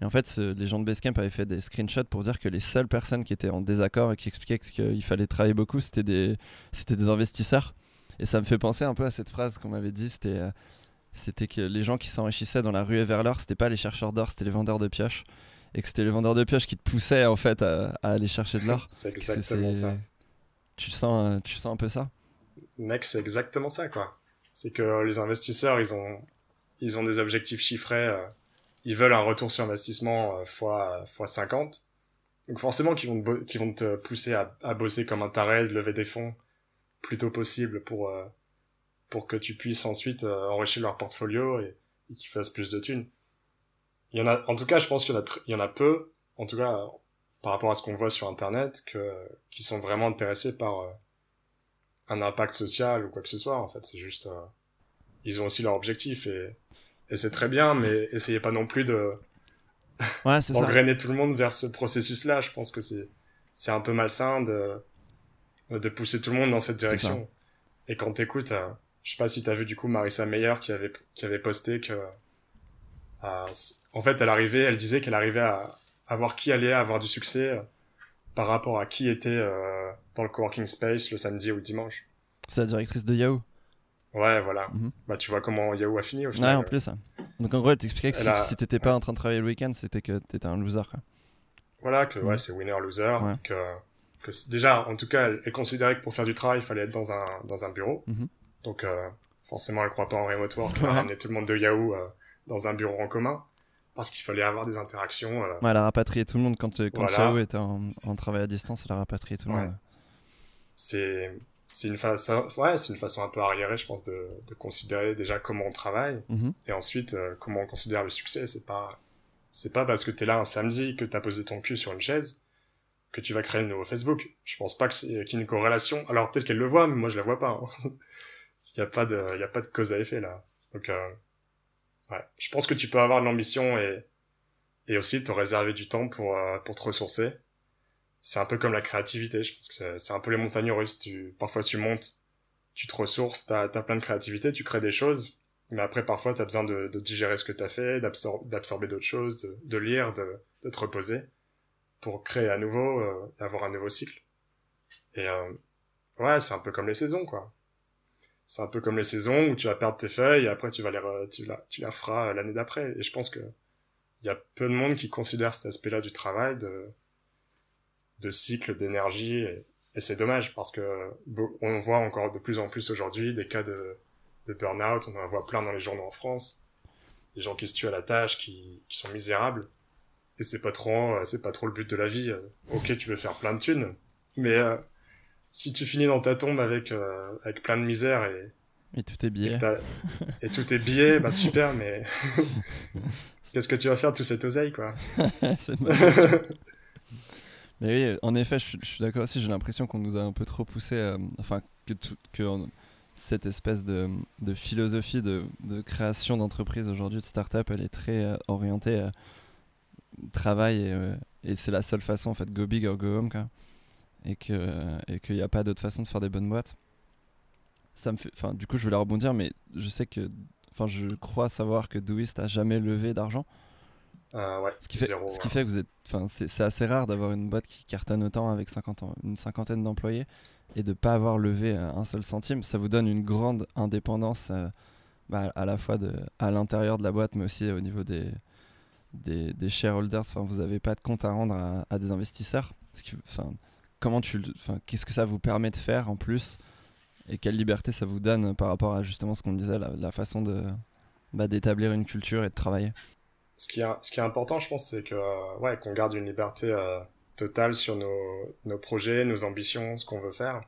Et en fait, les gens de Basecamp avaient fait des screenshots pour dire que les seules personnes qui étaient en désaccord et qui expliquaient qu'il fallait travailler beaucoup, c'était des, c'était des investisseurs. Et ça me fait penser un peu à cette phrase qu'on m'avait dit, c'était, euh, c'était que les gens qui s'enrichissaient dans la rue et vers l'or, c'était pas les chercheurs d'or, c'était les vendeurs de pioches. Et que c'était les vendeurs de pioches qui te poussaient en fait à, aller chercher de l'or. c'est exactement ça. Tu sens, euh, tu sens un peu ça? Mec, c'est exactement ça quoi. C'est que les investisseurs, ils ont, ils ont des objectifs chiffrés. Euh, ils veulent un retour sur investissement euh, fois, fois 50. Donc forcément qu'ils vont, te, vont te pousser à, à, bosser comme un taré, de lever des fonds plus tôt possible pour, euh, pour que tu puisses ensuite euh, enrichir leur portfolio et, qu'ils fassent plus de thunes. Il y en a, en tout cas, je pense qu'il y en a, y en a peu, en tout cas, par rapport à ce qu'on voit sur Internet, que, qui sont vraiment intéressés par un impact social ou quoi que ce soit, en fait. C'est juste, ils ont aussi leur objectif et, et c'est très bien, mais essayez pas non plus de ouais, engrainer tout le monde vers ce processus-là. Je pense que c'est c'est un peu malsain de de pousser tout le monde dans cette direction. Et quand t'écoutes, euh, je sais pas si t'as vu du coup Marissa Meyer qui avait qui avait posté que euh, en fait elle arrivait, elle disait qu'elle arrivait à, à voir qui allait avoir du succès euh, par rapport à qui était euh, dans le coworking space le samedi ou le dimanche. C'est la directrice de Yahoo. Ouais, voilà. Mhm. Bah, tu vois comment Yahoo a fini au final. Ouais, en plus. Donc, en gros, elle t'expliquait que si, t'étais pas en train de travailler le week-end, c'était que t'étais un loser. Quoi. Voilà, que ouais, mhm. c'est winner-loser. Que, que déjà, en tout cas, elle, considérait que pour faire du travail, il fallait être dans un, dans un bureau. Mhm. Donc, euh, forcément, elle croit pas en remote work. Elle a ramené tout le monde de Yahoo euh, dans un bureau en commun. Parce qu'il fallait avoir des interactions. Ouais, elle a rapatrié tout le monde quand, quand voilà. était en, travail à distance, elle a rapatrié tout le monde. C'est c'est une façon ouais c'est une façon un peu arriérée je pense de, de considérer déjà comment on travaille mhm. et ensuite comment on considère le succès c'est pas c'est pas parce que t'es là un samedi que t'as posé ton cul sur une chaise que tu vas créer le nouveau Facebook. Je pense pas qu'il y ait une corrélation. Alors peut-être qu'elle le voit, mais moi je la vois pas. Hein. il y a pas de, y a pas de cause à effet là. Donc euh, ouais, je pense que tu peux avoir de l'ambition et et aussi te réserver du temps pour euh, pour te ressourcer. C'est un peu comme la créativité. Je pense que c'est un peu les montagnes russes. Tu parfois tu montes, tu te ressources, t'as as plein de créativité, tu crées des choses. Mais après, parfois, t'as besoin de, de digérer ce que t'as fait, d'absorber d'autres choses, de, de lire, de, de te reposer pour créer à nouveau, euh, avoir un nouveau cycle. Et euh, ouais, c'est un peu comme les saisons, quoi. C'est un peu comme les saisons où tu vas perdre tes feuilles et après tu vas les, tu, la, tu les referas l'année d'après. Et je pense que il y a peu de monde qui considère cet aspect-là du travail de, de cycle, d'énergie. Et, et c'est dommage parce que on voit encore de plus en plus aujourd'hui des cas de, de burn-out. On en voit plein dans les journaux en France. Des gens qui se tuent à la tâche, qui, qui sont misérables et c'est pas trop euh, c'est pas trop le but de la vie euh. ok tu veux faire plein de thunes mais euh, si tu finis dans ta tombe avec avec plein de misère et et tout est billet. et, tout est billet bah super mais qu'est-ce que tu vas faire de tout cette oseille quoi? Mais oui en effet je, suis d'accord aussi j'ai l'impression qu'on nous a un peu trop poussé enfin que que cette espèce de, de philosophie de, de création d'entreprise aujourd'hui de start-up elle est très orientée travail euh, et, c'est la seule façon en fait go big or go home quoi. Et que et qu'il n'y a pas d'autre façon de faire des bonnes boîtes. Ça me fait enfin du coup je voulais rebondir mais je sais que enfin je crois savoir que Doist a jamais levé d'argent. Euh, ouais, ce qui fait ce qui fait que vous êtes enfin c'est assez rare d'avoir une boîte qui cartonne autant avec 50 ans, une cinquantaine d'employés et de pas avoir levé un seul centime. Ça vous donne une grande indépendance euh, bah, à la fois de à l'intérieur de la boîte mais aussi au niveau des des, des shareholders, enfin, vous n'avez pas de compte à rendre à, des investisseurs. enfin, comment tu, enfin, qu'est-ce que ça vous permet de faire en plus et quelle liberté ça vous donne par rapport à justement ce qu'on disait, la, façon de bah, d'établir une culture et de travailler? Ce qui est, ce qui est important, je pense, c'est que ouais, qu'on garde une liberté euh, totale sur nos, nos projets, nos ambitions, ce qu'on veut faire.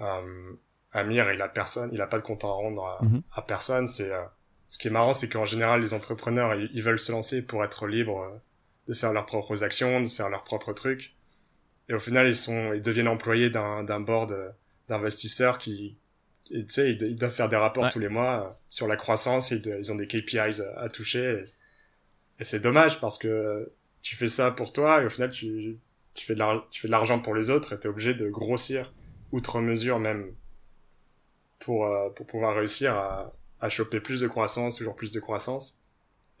Euh, Amir, il a personne, il a pas de compte à rendre à, mhm. à personne. C'est euh, ce qui est marrant, c'est qu'en général, les entrepreneurs, ils, veulent se lancer pour être libres euh, de faire leurs propres actions, de faire leurs propres trucs. Et au final, ils sont, ils deviennent employés d'un, d'un board euh, d'investisseurs qui, tu sais, ils, doivent faire des rapports tous les mois euh, sur la croissance. Ils, ils ont des KPIs à, toucher. Et, c'est dommage parce que tu fais ça pour toi et au final, tu, tu fais de tu fais de l'argent pour les autres et t'es obligé de grossir outre mesure même pour, pour pouvoir réussir à, à choper plus de croissance, toujours plus de croissance.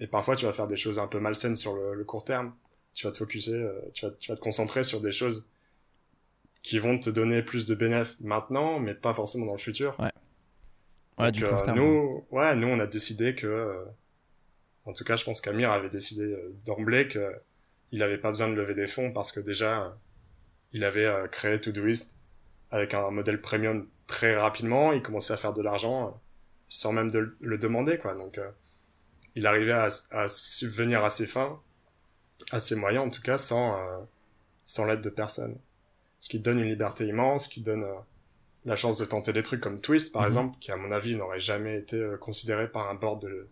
Et parfois, tu vas faire des choses un peu malsaines sur le, court terme. Tu vas te focuser, euh, tu, vas, tu vas te concentrer sur des choses qui vont te donner plus de bénéfices maintenant, mais pas forcément dans le futur. Ouais. Ouais, du court terme. Nous, ouais, nous, on a décidé que, euh, en tout cas, je pense qu'Amir avait décidé euh, d'emblée que il avait pas besoin de lever des fonds parce que déjà, il avait créé Todoist avec un modèle premium très rapidement. Il commençait à faire de l'argent sans même de le demander, quoi. Donc, euh, il arrivait à, à, subvenir à ses fins, à ses moyens en tout cas, sans, euh, sans l'aide de personne. Ce qui donne une liberté immense, qui donne euh, la chance de tenter des trucs comme Twist, par mhm. exemple, qui à mon avis n'aurait jamais été considéré par un board de,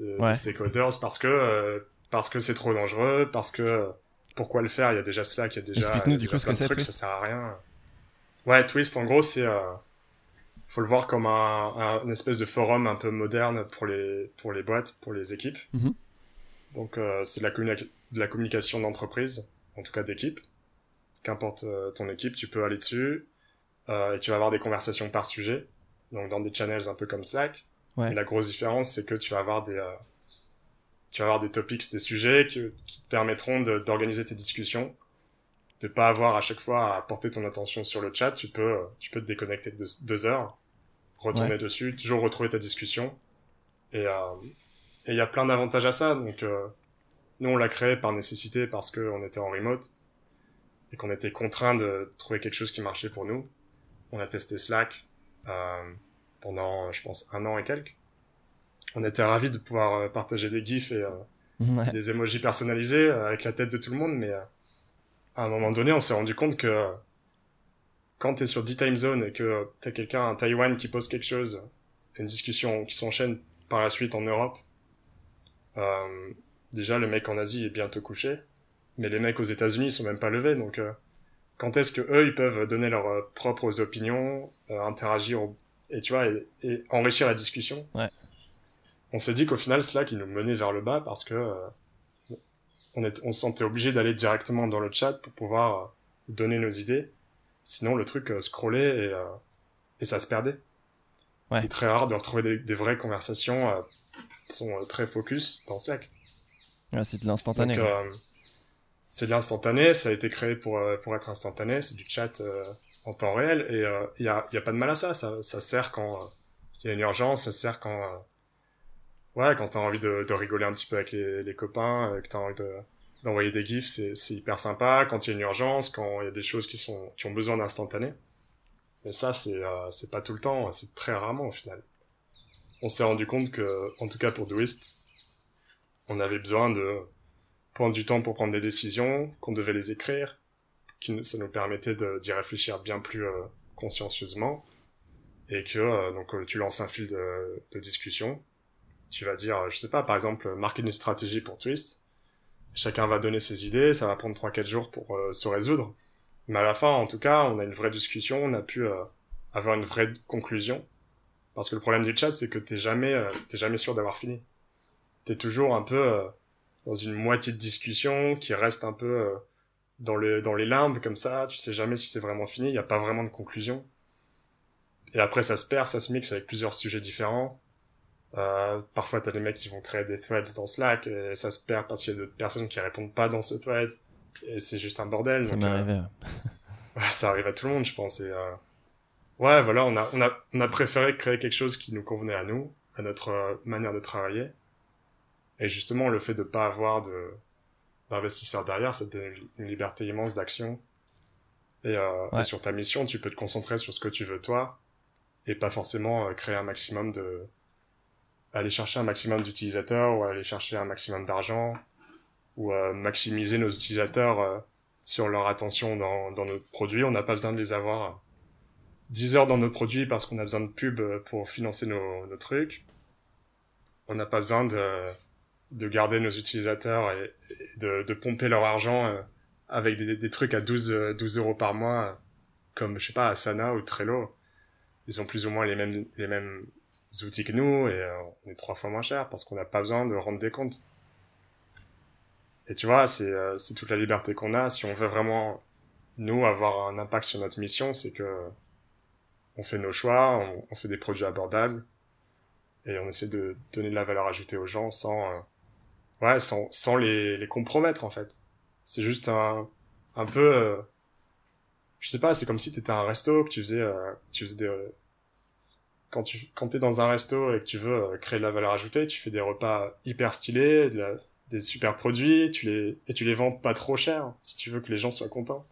de, stakeholders parce que parce que c'est trop dangereux, parce que pourquoi le faire? Il y a déjà Slack, il y a déjà, Explique-nous du coup ce que c'est. Ça sert à rien. Ouais, Twist, en gros, c'est faut le voir comme un, un, espèce de forum un peu moderne pour les pour les boîtes, pour les équipes. Mhm. Donc euh, c'est de la, de la communication d'entreprise, en tout cas d'équipe. Qu'importe euh, ton équipe, tu peux aller dessus euh, et tu vas avoir des conversations par sujet. Donc dans des channels un peu comme Slack. Ouais. la grosse différence, c'est que tu vas avoir des euh, tu vas avoir des topics, des sujets qui, qui te permettront d'organiser tes discussions de pas avoir à chaque fois à porter ton attention sur le chat, tu peux, tu peux te déconnecter de deux heures, retourner dessus, toujours retrouver ta discussion. Et euh, il y a plein d'avantages à ça. Donc, euh, nous, on l'a créé par nécessité parce qu'on était en remote et qu'on était contraint de trouver quelque chose qui marchait pour nous. On a testé Slack euh, pendant, je pense, un an et quelques. On était ravis de pouvoir euh, partager des gifs et, euh, des emojis personnalisés avec la tête de tout le monde, mais à un moment donné, on s'est rendu compte que quand t'es sur 10 time zone et que t'as quelqu'un à Taïwan qui pose quelque chose, t'as une discussion qui s'enchaîne par la suite en Europe, euh, déjà le mec en Asie est bientôt couché, mais les mecs aux États-Unis sont même pas levés, donc euh, quand est-ce que eux ils peuvent donner leurs euh, propres opinions, euh, interagir et tu vois et, enrichir la discussion? Ouais. On s'est dit qu'au final Slack il nous menait vers le bas parce que euh, on, est, on se sentait obligé d'aller directement dans le chat pour pouvoir donner nos idées Sinon, le truc euh, scrollait et, euh, et ça se perdait. Ouais. C'est très rare de retrouver des, des vraies conversations euh, qui sont euh, très focus dans Slack. Ouais, c'est de l'instantané. Donc, euh, c'est de l'instantané, ça a été créé pour, euh, pour être instantané, c'est du chat euh, en temps réel, et il y, a, y a pas de mal à ça, ça, ça sert quand il y a une urgence, ça sert quand... ouais, quand t'as envie de, de rigoler un petit peu avec les, les copains, que t'as envie de d'envoyer des gifs, c'est c'est hyper sympa, quand il y a une urgence, quand il y a des choses qui sont qui ont besoin d'instantané. Mais ça, c'est c'est pas tout le temps, c'est très rarement au final. On s'est rendu compte que, en tout cas pour Doist, on avait besoin de prendre du temps pour prendre des décisions, qu'on devait les écrire, qui ça nous permettait d'y réfléchir bien plus euh, consciencieusement, et que euh, donc euh, tu lances un fil de, discussion, tu vas dire, je sais pas, par exemple, marquer une stratégie pour Twist, chacun va donner ses idées, ça va prendre 3-4 jours pour se résoudre, mais à la fin, en tout cas, on a une vraie discussion, on a pu avoir une vraie conclusion, parce que le problème du chat, c'est que t'es jamais, t'es jamais sûr d'avoir fini. T'es toujours un peu euh, dans une moitié de discussion qui reste un peu euh, dans, le, dans les limbes comme ça, tu sais jamais si c'est vraiment fini, il n'y a pas vraiment de conclusion. Et après ça se perd, ça se mixe avec plusieurs sujets différents. Euh, parfois t'as des mecs qui vont créer des threads dans Slack et ça se perd parce qu'il y a d'autres personnes qui répondent pas dans ce thread et c'est juste un bordel. Ça m'est euh, arrivé. Ça arrive à tout le monde, je pense. Et, Ouais, voilà, on a, on, a, on a préféré créer quelque chose qui nous convenait à nous, à notre manière de travailler. Et justement, le fait de pas avoir de d'investisseurs derrière, ça te donne une liberté immense d'action. Et, euh, Ouais. et sur ta mission, tu peux te concentrer sur ce que tu veux toi, et pas forcément euh, créer un maximum de... aller chercher un maximum d'utilisateurs, ou aller chercher un maximum d'argent, ou euh, maximiser nos utilisateurs euh, sur leur attention dans, dans notre produit. On n'a pas besoin de les avoir 10 heures dans nos produits parce qu'on a besoin de pub euh, pour financer nos, nos trucs. On n'a pas besoin de, de garder nos utilisateurs et, de, de pomper leur argent euh, avec des, des trucs à 12, euh, 12 euros par mois, euh, comme, je sais pas, Asana ou Trello. Ils ont plus ou moins les mêmes, les mêmes outils que nous et euh, on est trois fois moins cher parce qu'on n'a pas besoin de rendre des comptes. Et tu vois, c'est euh, toute la liberté qu'on a. Si on veut vraiment, nous, avoir un impact sur notre mission, c'est que on fait nos choix, on, fait des produits abordables et on essaie de donner de la valeur ajoutée aux gens sans, euh, ouais, sans, sans les, les compromettre en fait. C'est juste un, un peu, euh, je sais pas, c'est comme si t'étais un resto, que tu faisais, euh, tu faisais des, euh, quand tu, quand t'es dans un resto et que tu veux euh, créer de la valeur ajoutée, tu fais des repas hyper stylés, de la- des super produits, tu les, et tu les vends pas trop cher, si tu veux que les gens soient contents.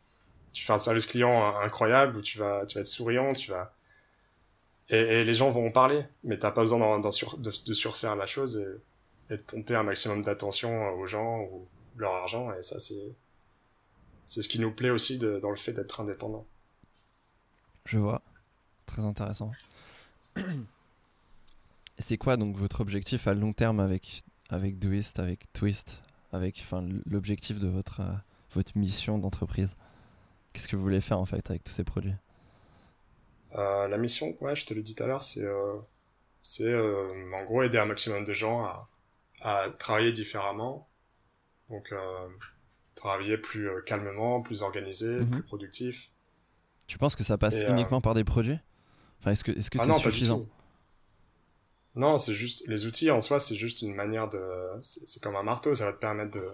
Tu fais un service client euh, incroyable où tu vas, tu vas être souriant, tu vas, et, et les gens vont en parler, mais t'as pas besoin d'en- d'en sur- de, de surfaire la chose et, et de pomper un maximum d'attention aux gens ou leur argent, et ça c'est, c'est ce qui nous plaît aussi de- dans le fait d'être indépendant. Je vois. Très intéressant. Et c'est quoi donc votre objectif à long terme avec, avec Doist, avec Twist, avec enfin, l'objectif de votre, euh, votre mission d'entreprise? Qu'est-ce que vous voulez faire en fait avec tous ces produits? Euh, la mission, ouais, je te l'ai dit tout à l'heure, c'est euh, c'est euh, en gros aider un maximum de gens à, à travailler différemment. Donc euh, travailler plus euh, calmement, plus organisé, Mhm. plus productif. Tu penses que ça passe Et, euh, uniquement par des produits Enfin, est-ce que est-ce que ah c'est non, suffisant? Non, c'est juste les outils en soi, c'est juste une manière de c'est c'est comme un marteau, ça va te permettre de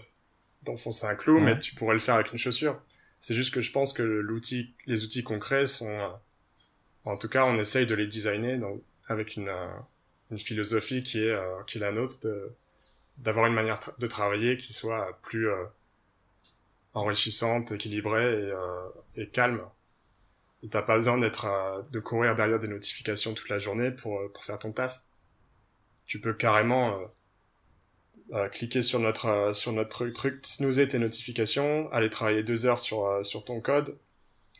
d'enfoncer un clou, Ouais. mais tu pourrais le faire avec une chaussure. C'est juste que je pense que l'outil les outils concrets sont euh, en tout cas, on essaye de les designer dans, avec une une philosophie qui est euh, qui est la nôtre de d'avoir une manière de travailler qui soit plus euh, enrichissante, équilibrée et, euh, et calme. Et t'as pas besoin d'être euh, de courir derrière des notifications toute la journée pour euh, pour faire ton taf. Tu peux carrément euh, euh, cliquer sur notre sur notre truc, snoozer tes notifications, aller travailler deux heures sur sur ton code,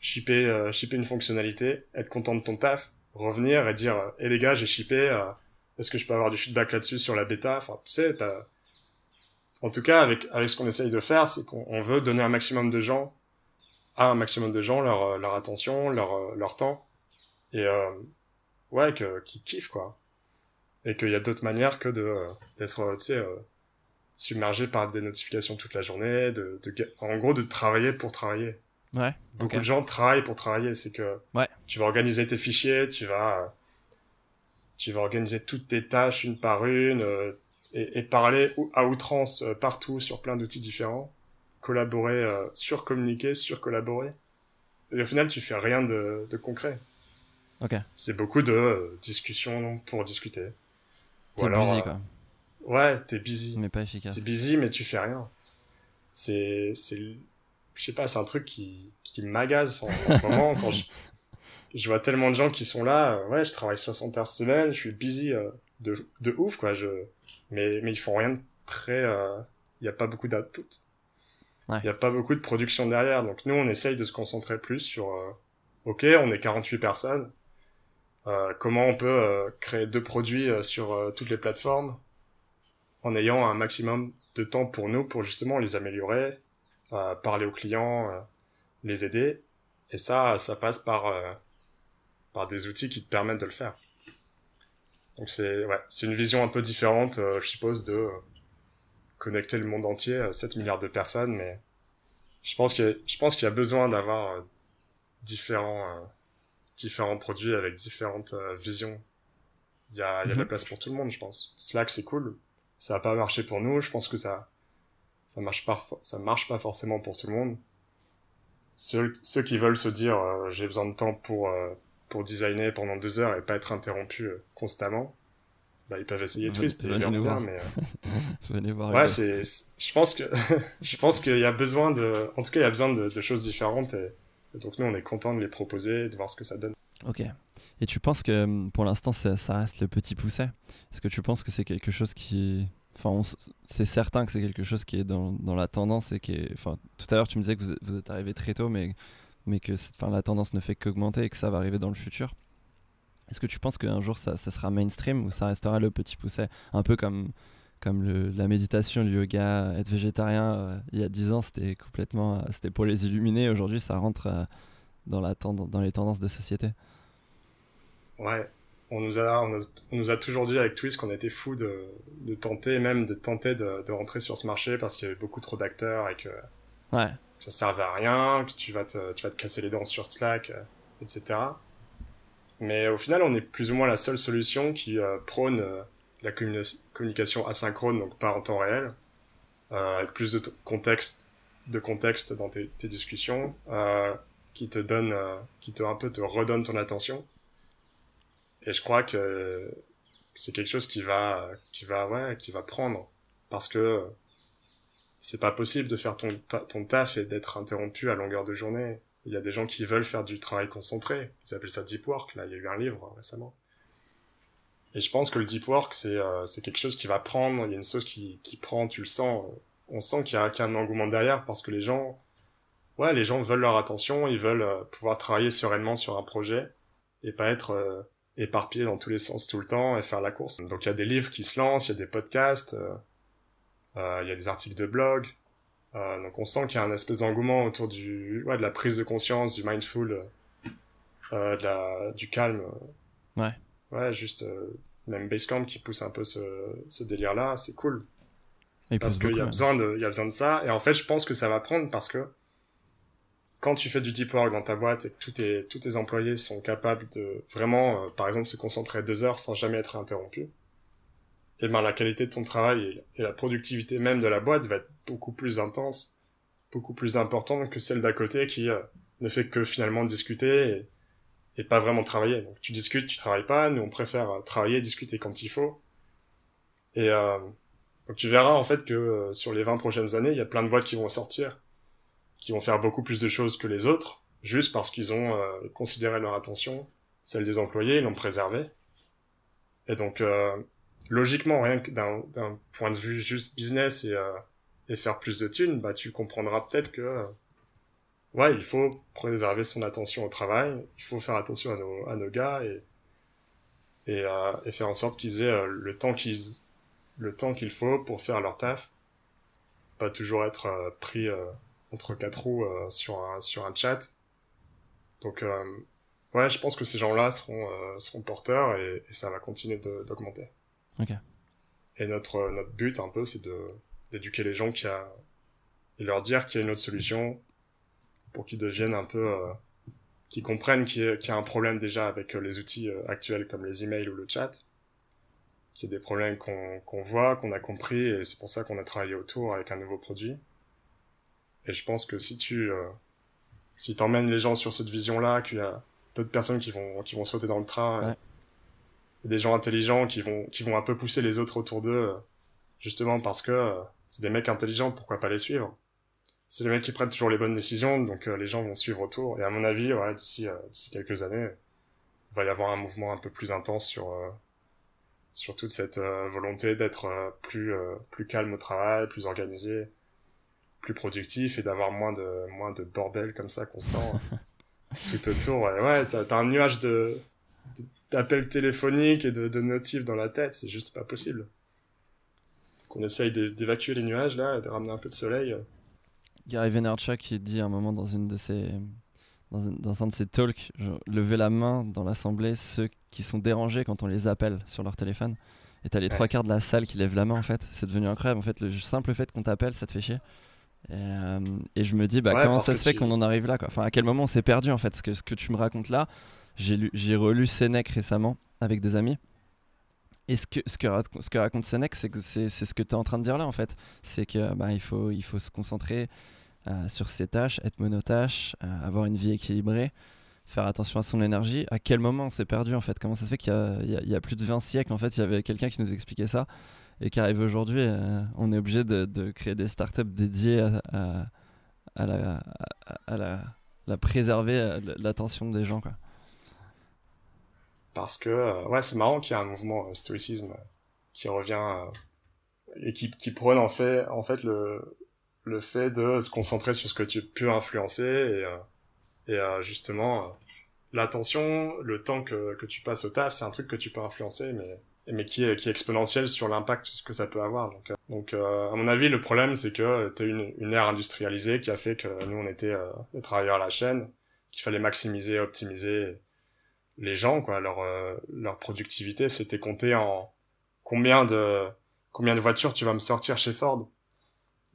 shipper shipper une fonctionnalité, être content de ton taf, revenir et dire "Eh les gars, j'ai shippé, est-ce que je peux avoir du feedback là-dessus sur la bêta? Enfin, tu sais, t'as en tout cas, avec, avec ce qu'on essaye de faire, c'est qu'on veut donner un maximum de gens, à un maximum de gens, leur, leur attention, leur, leur temps, et euh, ouais, que, qu'ils kiffent, quoi. Et qu'il y a d'autres manières que de d'être, tu sais, euh, submergé par des notifications toute la journée, de, de, en gros, de travailler pour travailler. Ouais. Beaucoup de gens travaillent pour travailler, c'est que ouais. tu vas organiser tes fichiers, tu vas, tu vas organiser toutes tes tâches une par une, euh, et, et, parler à outrance euh, partout sur plein d'outils différents, collaborer, euh, surcommuniquer, surcollaborer. Et au final, tu fais rien de, de concret. Ok. C'est beaucoup de euh, discussions pour discuter. T'es busy, quoi. Ouais, t'es busy. Mais pas efficace. T'es busy, mais tu fais rien. C'est, c'est, je sais pas, c'est un truc qui, qui m'agace en, en ce moment quand je, je vois tellement de gens qui sont là, ouais, je travaille 60 heures semaine, je suis busy de, de ouf, quoi, je, mais, mais ils font rien de très, il euh, n'y a pas beaucoup d'output. Il ouais. n'y a pas beaucoup de production derrière. Donc nous, on essaye de se concentrer plus sur, euh, ok, on est 48 personnes, euh, comment on peut euh, créer deux produits euh, sur euh, toutes les plateformes en ayant un maximum de temps pour nous pour justement les améliorer, parler aux clients, les aider. Et ça, ça passe par, par des outils qui te permettent de le faire. Donc c'est ouais, c'est une vision un peu différente, euh, je suppose, de euh, connecter le monde entier, euh, 7 milliards de personnes, mais je pense que je pense qu'il y a besoin d'avoir différents différents produits avec différentes visions. Il y a, il y a de la place pour tout le monde, je pense. Slack c'est cool, ça a pas marché pour nous, je pense que ça ça marche pas ça marche pas forcément pour tout le monde. Ceux, ceux qui veulent se dire j'ai besoin de temps pour pour designer pendant deux heures et pas être interrompu euh, constamment, bah, ils peuvent essayer Twist et Venez nous verront voir. bien, mais euh, Venez voir. ouais, c'est, je pense que, je pense qu'il y a besoin de, en tout cas, il y a besoin de, de choses différentes et, et donc nous, on est content de les proposer, de voir ce que ça donne. Ok. Et tu penses que hum, pour l'instant, ça, ça reste le petit pousset? Est-ce que tu penses que c'est quelque chose qui. Enfin, c'est certain que c'est quelque chose qui est dans, dans la tendance et qui est. Enfin, tout à l'heure, tu me disais que vous êtes, vous êtes arrivé très tôt, mais, mais que enfin, la tendance ne fait qu'augmenter et que ça va arriver dans le futur. Est-ce que tu penses qu'un jour ça, ça sera mainstream ou ça restera le petit pousset? Un peu comme, comme le, la méditation, le yoga, être végétarien. euh, il y a 10 ans, c'était complètement. euh, c'était pour les illuminés. Aujourd'hui, ça rentre euh, dans, la dans les tendances de société. Ouais. On nous a, on, a- on nous a toujours dit avec Twist qu'on était fou de, de tenter, même de tenter de, de rentrer sur ce marché parce qu'il y avait beaucoup trop d'acteurs et que Ouais. Ça servait à rien, que tu vas te, tu vas te casser les dents sur Slack, euh, etc. Mais au final, on est plus ou moins la seule solution qui euh, prône euh, la communi- communication asynchrone, donc pas en temps réel, avec plus de contexte, de contexte dans tes, tes discussions, qui te donne, qui te un peu te redonne ton attention. Et je crois que c'est quelque chose qui va, qui va, ouais, qui va prendre, parce que c'est pas possible de faire ton, ton taf et d'être interrompu à longueur de journée. Il y a des gens qui veulent faire du travail concentré. Ils appellent ça deep work. Là, il y a eu un livre euh, récemment. Et je pense que le deep work, c'est euh, quelque chose qui va prendre. Il y a une sauce qui, qui prend, tu le sens. On sent qu'il y, a qu'il y a un engouement derrière parce que les gens, ouais, les gens veulent leur attention. Ils veulent euh, pouvoir travailler sereinement sur un projet et pas être euh, éparpillés dans tous les sens tout le temps et faire la course. Donc il y a des livres qui se lancent, il y a des podcasts. Euh, il y a des articles de blog. Euh, donc on sent qu'il y a un espèce d'engouement autour du, ouais, de la prise de conscience, du mindful, euh, de la, du calme. Ouais. Ouais, juste même Basecamp qui pousse un peu ce, ce délire-là, c'est cool. Parce qu'il y a besoin de, il y a besoin de ça. Et en fait, je pense que ça va prendre parce que quand tu fais du deep work dans ta boîte et que tous tes, tous tes employés sont capables de vraiment, euh, par exemple, se concentrer deux heures sans jamais être interrompus, et ben la qualité de ton travail et, la productivité même de la boîte va être beaucoup plus intense, beaucoup plus importante que celle d'à côté qui euh, ne fait que finalement discuter et, pas vraiment travailler. Donc tu discutes, tu travailles pas. Nous on préfère euh, travailler, discuter quand il faut. Et euh, tu verras en fait que euh, sur les 20 prochaines années, il y a plein de boîtes qui vont sortir, qui vont faire beaucoup plus de choses que les autres, juste parce qu'ils ont considéré leur attention, celle des employés, ils l'ont préservée. Et donc euh, logiquement, rien que d'un point de vue juste business et, euh, et faire plus de thunes, bah, tu comprendras peut-être que, euh, ouais, il faut préserver son attention au travail, il faut faire attention à nos, à nos gars et, et, euh, et faire en sorte qu'ils aient euh, le temps qu'ils, le temps qu'il faut pour faire leur taf, pas toujours être euh, pris entre quatre roues sur un, sur un chat. Donc, ouais, je pense que ces gens-là seront, seront porteurs et, et ça va continuer de- d'augmenter. Ok. Et notre, notre but, un peu, c'est d'éduquer les gens qui a, et leur dire qu'il y a une autre solution pour qu'ils deviennent un peu, euh, qu'ils comprennent qu'il y, a- qu'il y a un problème déjà avec euh, les outils euh, actuels comme les emails ou le chat, qu'il y a des problèmes qu'on, qu'on voit, qu'on a compris, et c'est pour ça qu'on a travaillé autour avec un nouveau produit. Et je pense que si tu, euh, si t'emmènes les gens sur cette vision-là, qu'il y a d'autres personnes qui vont, qui vont sauter dans le train, Ouais. Des gens intelligents qui vont, qui vont un peu pousser les autres autour d'eux, euh, justement parce que euh, c'est des mecs intelligents, pourquoi pas les suivre? C'est des mecs qui prennent toujours les bonnes décisions, donc euh, les gens vont suivre autour. Et à mon avis, ouais, d'ici d'ici quelques années, il va y avoir un mouvement un peu plus intense sur sur toute cette volonté d'être plus plus calme au travail, plus organisé, plus productif et d'avoir moins de moins de bordel comme ça constant tout autour. Ouais, ouais t'as t'as un nuage de- d'appels téléphoniques et de, de notifs dans la tête, c'est juste pas possible. Donc on essaye d'é- d'évacuer les nuages là, et de ramener un peu de soleil. Gary Vaynerchuk qui dit à un moment dans une de ses dans, un- dans un de ses talks, genre, levez la main dans l'assemblée ceux qui sont dérangés quand on les appelle sur leur téléphone. Et t'as les Ouais. trois quarts de la salle qui lèvent la main en fait. C'est devenu incroyable. En fait, le simple fait qu'on t'appelle, ça te fait chier. Et, euh, et je me dis, bah, Ouais, comment ça se fait tu- qu'on en arrive là quoi? Enfin, à quel moment on s'est perdu en fait? Ce que, ce que tu me racontes là, j'ai lu- j'ai relu Sénèque récemment avec des amis. Et ce que, ce que, ce que raconte Sénèque, c'est ce que tu es en train de dire là en fait. C'est que bah, faut, il faut se concentrer euh, sur ses tâches, être monotache, euh, avoir une vie équilibrée, faire attention à son énergie. À quel moment on s'est perdu en fait? Comment ça se fait qu'il y, y y a plus de 20 siècles en fait, il y avait quelqu'un qui nous expliquait ça et qui arrive aujourd'hui, euh, on est obligé de, de créer des startups dédiées à, à, la, à, à la préserver euh, l'attention des gens quoi. Parce que, euh, ouais, c'est marrant qu'il y ait un mouvement euh, stoïcisme euh, qui revient et qui, qui prône en fait, en fait le, le fait de se concentrer sur ce que tu peux influencer et, et justement, l'attention, le temps que, que tu passes au taf, c'est un truc que tu peux influencer, mais, mais qui est, qui est exponentiel sur l'impact que ça peut avoir. Donc, donc à mon avis, le problème, c'est que tu as une, une ère industrialisée qui a fait que nous, on était des travailleurs à la chaîne, qu'il fallait maximiser, optimiser les gens, quoi, leur, euh, leur productivité, c'était compté en combien de, combien de voitures tu vas me sortir chez Ford.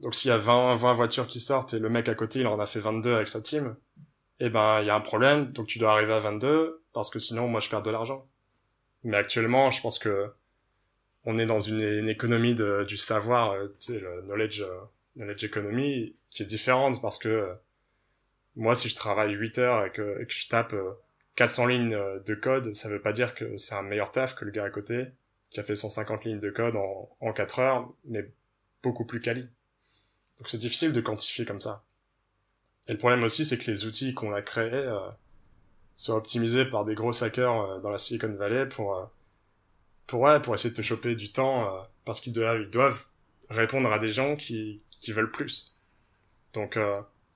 Donc s'il y a 20, 20 voitures qui sortent et le mec à côté, il en a fait 22 avec sa team, eh ben, il y a un problème, donc tu dois arriver à 22, parce que sinon, moi, je perds de l'argent. Mais actuellement, je pense que on est dans une, économie de, du savoir, euh, tu sais, le knowledge, euh, knowledge economy, qui est différente parce que euh, moi, si je travaille 8 heures et que, et que je tape 400 lignes euh, de code, ça veut pas dire que c'est un meilleur taf que le gars à côté qui a fait 150 lignes de code en, en 4 heures, mais beaucoup plus quali. Donc c'est difficile de quantifier comme ça. Et le problème aussi, c'est que les outils qu'on a créés euh, soient optimisés par des gros hackers euh, dans la Silicon Valley pour, euh, pour, ouais, pour essayer de te choper du temps, euh, parce qu'ils doivent, répondre à des gens qui, qui veulent plus. Donc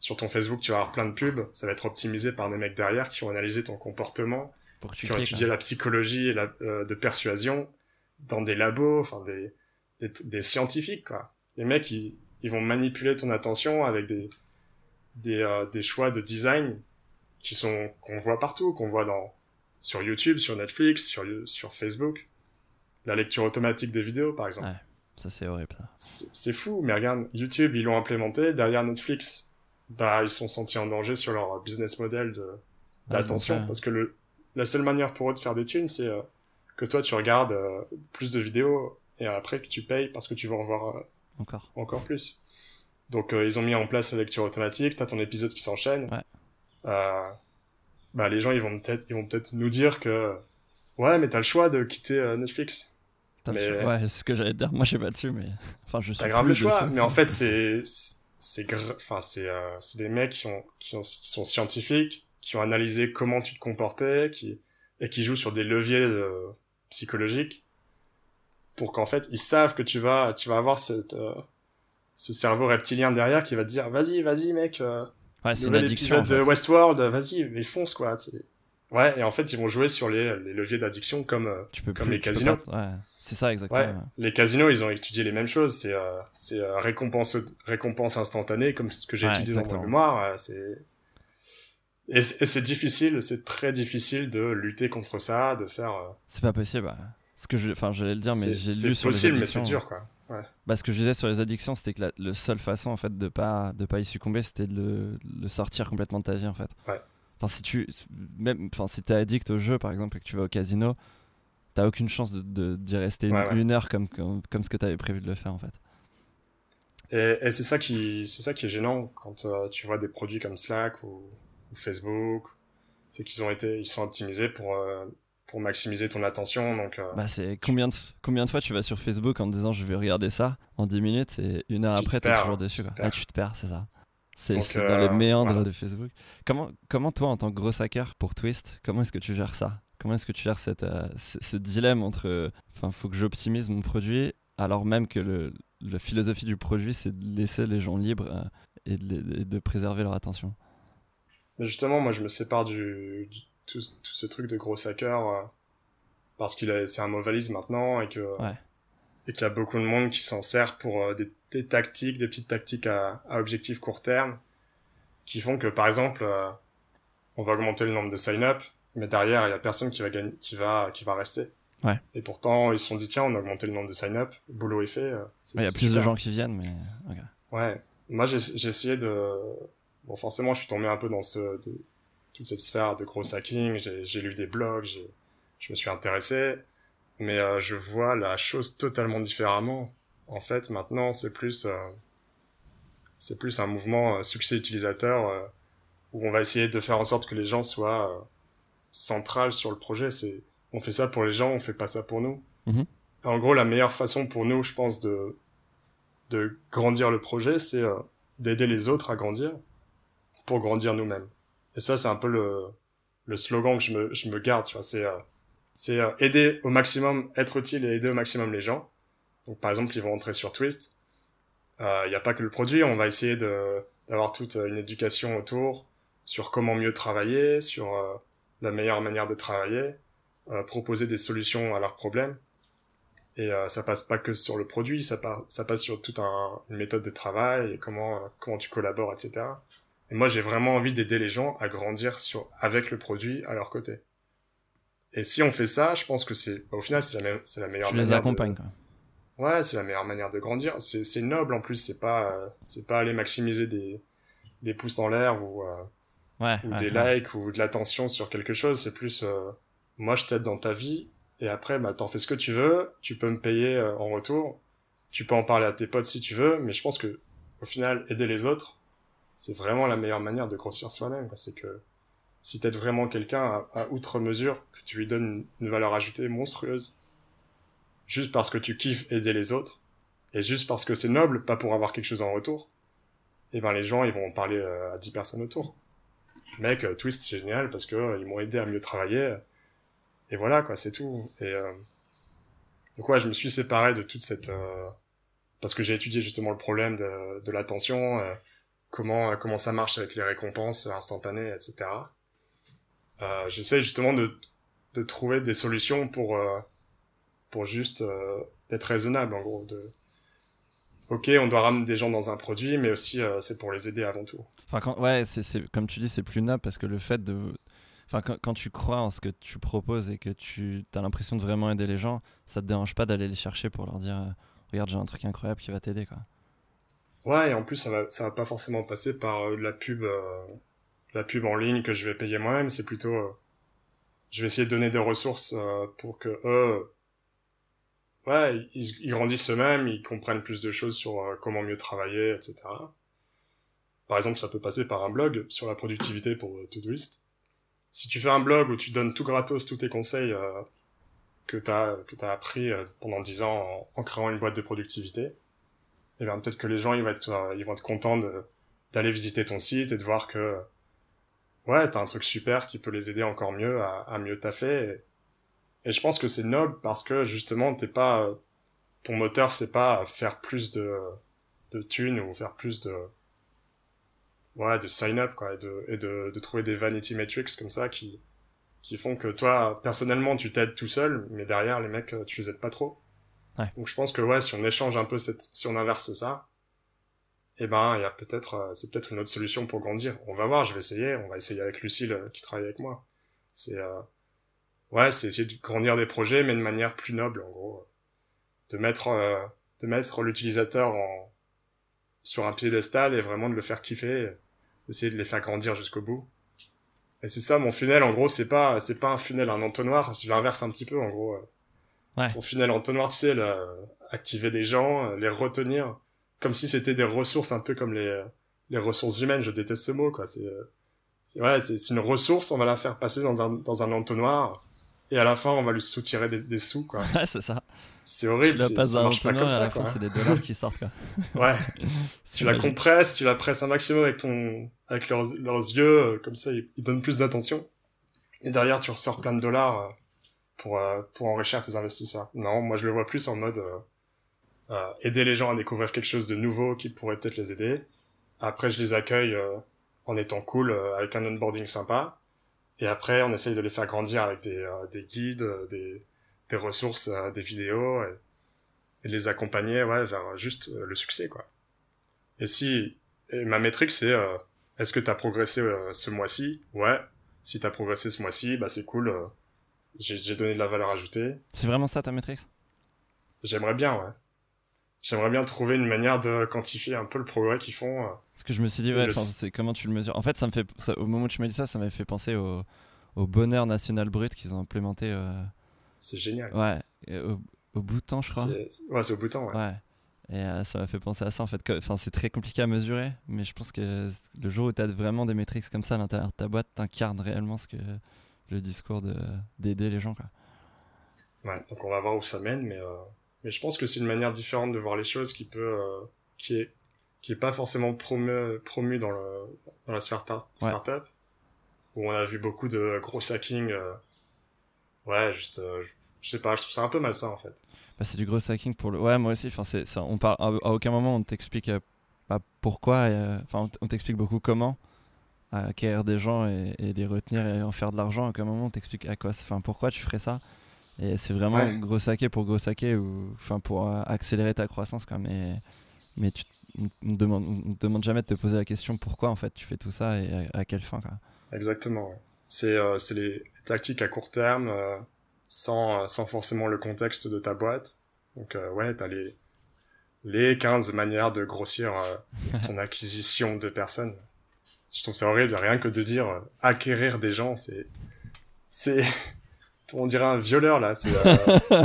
sur ton Facebook, tu vas avoir plein de pubs, ça va être optimisé par des mecs derrière qui ont analysé ton comportement, Pour qui ont étudié hein. la psychologie et la, euh, de persuasion dans des labos, enfin des, des, des scientifiques, quoi. Les mecs, ils, ils vont manipuler ton attention avec des, des, euh, des choix de design qui sont qu'on voit partout, qu'on voit dans sur YouTube, sur Netflix, sur sur Facebook. La lecture automatique des vidéos, par exemple. Ouais. Ça c'est horrible c'est fou, mais regarde, YouTube, ils l'ont implémenté derrière Netflix. Bah, ils sont sentis en danger sur leur business model de Ouais, d'attention, parce que le, la seule manière pour eux de faire des thunes, c'est euh, que toi, tu regardes euh, plus de vidéos et après que tu payes parce que tu veux en voir euh, Encore. encore plus. Donc, ils ont mis en place la lecture automatique, t'as ton épisode qui s'enchaîne. Ouais. Bah, les gens, ils vont peut-être, ils vont peut-être nous dire que, ouais, mais t'as le choix de quitter Netflix. T'as le Mais- choix. Ouais, c'est ce que j'allais te dire. Moi, je sais pas dessus, mais. Enfin, je suis. T'as grave le choix, dessus. mais en fait, c'est, c'est, gra- enfin, c'est, euh, c'est des mecs qui ont, qui ont, qui sont scientifiques, qui ont analysé comment tu te comportais, qui, et qui jouent sur des leviers euh, psychologiques. pour qu'en fait ils savent que tu vas tu vas avoir cette euh, ce cerveau reptilien derrière qui va te dire vas-y vas-y mec euh, Ouais, c'est une addiction. en fait. de Westworld vas-y mais fonce quoi c'est- ouais et en fait ils vont jouer sur les, les leviers d'addiction comme euh, Tu peux comme plus- les casinos. ouais, c'est ça exactement. Ouais, les casinos, ils ont étudié les mêmes choses. C'est euh, c'est euh, récompense récompense instantanée, comme ce que j'ai Ouais, étudié dans mon mémoire. c'est et c'est difficile, c'est très difficile de lutter contre ça, de faire. euh, C'est pas possible. ouais. Ce que je, enfin, j'allais le dire, mais j'ai lu sur les possible, mais addictions. c'est dur, quoi. Ouais. Bah, ce que je disais sur les addictions, c'était que la, le seule façon en fait de pas de pas y succomber, c'était de le, le sortir complètement de ta vie en fait. Ouais. Enfin, si tu même, enfin, si t'es addict au jeu par exemple et que tu vas au casino, t'as aucune chance de de- d'y rester une, Ouais, ouais. une heure comme, comme comme ce que t'avais prévu de le faire en fait. Et, et c'est ça qui c'est ça qui est gênant quand euh, tu vois des produits comme Slack ou, ou Facebook, c'est qu'ils ont été ils sont optimisés pour euh, pour maximiser ton attention. Donc euh, Bah, c'est combien de combien de fois tu vas sur Facebook en te disant je vais regarder ça en 10 minutes et une heure Tu après t'es perds, toujours dessus tu quoi. Ah, tu te perds, c'est ça. C'est dans les euh, méandres voilà. de Facebook. Comment, comment toi, en tant que gros hacker pour Twist, comment est-ce que tu gères ça? Comment est-ce que tu gères cette, euh, ce, ce dilemme entre, euh, enfin, faut que j'optimise mon produit, alors même que le, la philosophie du produit, c'est de laisser les gens libres euh, et, de, les- et de préserver leur attention? Mais justement, moi, je me sépare du, du- tout, tout ce truc de gros hacker parce qu'il c'est un mot valise maintenant et que Ouais. Et qu'il y a beaucoup de monde qui s'en sert pour euh, des, des tactiques, des petites tactiques à, à objectif court terme, qui font que, par exemple, euh, on va augmenter le nombre de sign-up, mais derrière, il y a personne qui va gagner, qui va, qui va rester. Ouais. Et pourtant, ils se sont dit, tiens, on a augmenté le nombre de sign-up, boulot est fait. euh, Ouais, Il y a plus de gens qui viennent, mais ok. Ouais, moi j'ai essayé de... Bon, forcément, je suis tombé un peu dans ce, de, toute cette sphère de gros hacking, j'ai lu des blogs, je me suis intéressé, mais euh, je vois la chose totalement différemment. En fait, maintenant, c'est plus, euh, c'est plus un mouvement euh, succès utilisateur euh, où on va essayer de faire en sorte que les gens soient euh, centrales sur le projet. C'est, on fait ça pour les gens, on fait pas ça pour nous. Mhm. En gros, la meilleure façon pour nous, je pense, de de grandir le projet, c'est euh, d'aider les autres à grandir pour grandir nous-mêmes. Et ça, c'est un peu le, le slogan que je me, je me garde, tu vois. C'est, euh, c'est euh, aider au maximum, être utile et aider au maximum les gens. Donc, par exemple, ils vont entrer sur Twist. Il n'y a pas que le produit, on va essayer de, d'avoir toute euh, une éducation autour sur comment mieux travailler, sur euh, la meilleure manière de travailler, euh, proposer des solutions à leurs problèmes. Et euh, ça passe pas que sur le produit, ça, par- ça passe sur toute un, une méthode de travail, et comment, euh, comment tu collabores, etc. Et moi, j'ai vraiment envie d'aider les gens à grandir sur, avec le produit à leur côté. Et si on fait ça, je pense que c'est, au final, c'est la, me- c'est la meilleure Tu les de- accompagnes, quoi. Ouais, c'est la meilleure manière de grandir. C'est, c'est noble en plus, c'est pas, euh, c'est pas aller maximiser des, des pouces en l'air ou, euh, Ouais, ou ouais, des ouais. likes ou de l'attention sur quelque chose. C'est plus, euh, moi je t'aide dans ta vie et après, bah, t'en fais ce que tu veux. Tu peux me payer euh, en retour. Tu peux en parler à tes potes si tu veux. Mais je pense que, au final, aider les autres, c'est vraiment la meilleure manière de grossir soi-même. C'est que si t'aides vraiment quelqu'un à, à outre mesure, tu lui donnes une, valeur ajoutée monstrueuse, juste parce que tu kiffes aider les autres, et juste parce que c'est noble, pas pour avoir quelque chose en retour, et ben les gens ils vont parler euh, à 10 personnes autour. Mec, euh, Twist génial parce que euh, ils m'ont aidé à mieux travailler, et voilà quoi, c'est tout. Et donc ouais, je me suis séparé de toute cette parce que j'ai étudié justement le problème de, de l'attention, comment comment ça marche avec les récompenses instantanées, etc. J'essaie justement de de trouver des solutions pour euh, pour juste euh, être raisonnable en gros de ok on doit ramener des gens dans un produit mais aussi euh, c'est pour les aider avant tout Enfin, quand, ouais, c'est, c'est- comme tu dis, c'est plus noble parce que le fait de. Enfin, quand, quand tu crois en ce que tu proposes et que tu as l'impression de vraiment aider les gens, ça te dérange pas d'aller les chercher pour leur dire Regarde, j'ai un truc incroyable qui va t'aider, quoi. ouais et en plus ça va ça va pas forcément passer par euh, la pub euh, la pub en ligne que je vais payer moi-même c'est plutôt euh, je vais essayer de donner des ressources euh, pour que eux ouais ils, grandissent eux-mêmes ils comprennent plus de choses sur euh, comment mieux travailler etc par exemple ça peut passer par un blog sur la productivité pour euh, Todoist. Si tu fais un blog où tu donnes tout gratos tous tes conseils euh, que t'as que t'as appris euh, pendant 10 ans en, en créant une boîte de productivité et bien peut-être que les gens ils vont être ils vont être contents d'aller visiter ton site et de voir que ouais t'as un truc super qui peut les aider encore mieux à, à mieux taffer et, et je pense que c'est noble parce que justement t'es pas ton moteur c'est pas faire plus de de thunes ou faire plus de ouais de sign up quoi et de et de, de trouver des vanity metrics comme ça qui qui font que toi personnellement tu t'aides tout seul mais derrière les mecs tu les aides pas trop ouais. donc je pense que ouais si on échange un peu cette si on inverse ça eh ben il y a peut-être c'est peut-être une autre solution pour grandir. On va voir je vais essayer. On va essayer avec Lucille qui travaille avec moi. C'est euh, ouais c'est essayer de grandir des projets mais de manière plus noble en gros. De mettre euh, de mettre l'utilisateur en sur un piédestal et vraiment de le faire kiffer d'essayer de les faire grandir jusqu'au bout. Et c'est ça mon funnel en gros c'est pas c'est pas un funnel un entonnoir. Je l'inverse un petit peu en gros ouais. ton funnel entonnoir tu sais le, activer des gens les retenir comme si c'était des ressources un peu comme les les ressources humaines. Je déteste ce mot quoi. C'est c'est ouais c'est une ressource. On va la faire passer dans un dans un entonnoir. Et à la fin on va lui soutirer des, des sous quoi. Ouais c'est ça. C'est horrible. Tu la passes ça dans marche pas comme et à ça la quoi. fin c'est des dollars qui sortent quoi. Ouais. Tu la compresses tu la presses un maximum avec ton avec leurs, leurs yeux euh, comme ça ils, ils, donnent plus d'attention. Et derrière tu ressors plein de dollars euh, pour euh, pour enrichir tes investisseurs. Non moi je le vois plus en mode euh, aider les gens à découvrir quelque chose de nouveau qui pourrait peut-être les aider après je les accueille en étant cool avec un onboarding sympa et après on essaye de les faire grandir avec des, des guides des des ressources, euh, des vidéos, et, et, de les accompagner ouais, vers juste euh, le succès. quoi. Et si et ma métrique, c'est euh, est-ce que tu as progressé ce mois-ci? Ouais. Si tu as progressé ce mois-ci, bah c'est cool. j'ai donné de la valeur ajoutée. C'est vraiment ça ta métrique? J'aimerais bien, ouais. J'aimerais bien trouver une manière de quantifier un peu le progrès qu'ils font. Parce que je me suis dit, ouais, le... c'est comment tu le mesures. En fait, ça me fait, ça, au moment où tu m'as dit ça, ça m'a fait penser au, au bonheur national brut qu'ils ont implémenté. Euh c'est génial. Ouais, au, au Bhoutan, je crois. Ouais, c'est au Bhoutan, ouais. ouais. Et euh, ça m'a fait penser à ça en fait. Enfin, c'est très compliqué à mesurer, mais je pense que le jour où tu as vraiment des métriques comme ça à l'intérieur de ta boîte, t'incarnes réellement ce que le discours d'aider les gens. Quoi. Ouais, donc on va voir où ça mène, mais, euh, mais je pense que c'est une manière différente de voir les choses qui peut. Euh, qui est qui est pas forcément promu, promu dans, le, dans la sphère start, startup, où on a vu beaucoup de gros hacking ouais, juste, euh, je sais pas, je trouve ça un peu malsain en fait. Bah, c'est du gros hacking pour le. Ouais, moi aussi. Enfin, c'est ça. On parle à, aucun moment on t'explique euh, pas pourquoi. Euh, enfin, on t'explique beaucoup comment acquérir des gens et, et, les retenir et en faire de l'argent. À aucun moment on t'explique à quoi. Enfin, pourquoi tu ferais ça. Et c'est vraiment ouais. gros hacker pour gros hacker ou enfin pour accélérer ta croissance quand mais mais tu on demande on demande jamais de te poser la question pourquoi en fait tu fais tout ça et à, à quelle fin quoi. Exactement. Ouais. C'est euh, c'est les tactiques à court terme euh, sans sans forcément le contexte de ta boîte. Donc euh, ouais, t'as les les 15 manières de grossir ton acquisition de personnes. Je trouve ça horrible, rien que de dire acquérir des gens, c'est c'est on dirait un violeur là. Euh...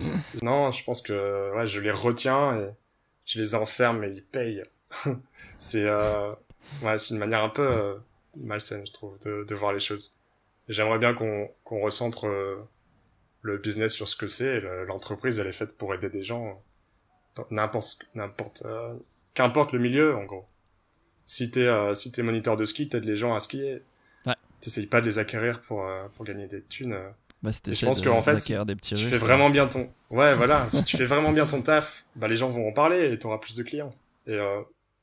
non, je pense que ouais, je les retiens et je les enferme et ils payent. c'est euh... ouais, c'est une manière un peu euh, malsaine, je trouve, de, de voir les choses. J'aimerais bien qu'on qu'on recentre le business sur ce que c'est. L'entreprise, elle est faite pour aider des gens, n'importe n'importe qu'importe le milieu en gros. Si t'es si t'es moniteur de ski, t'aides les gens à skier t'essayes pas de les acquérir pour, euh, pour gagner des thunes. Bah, je pense qu'en fait, si des petits tu fais vraiment bien ton, ouais, voilà, si tu fais vraiment bien ton taf, bah, les gens vont en parler et t'auras plus de clients. Et, euh,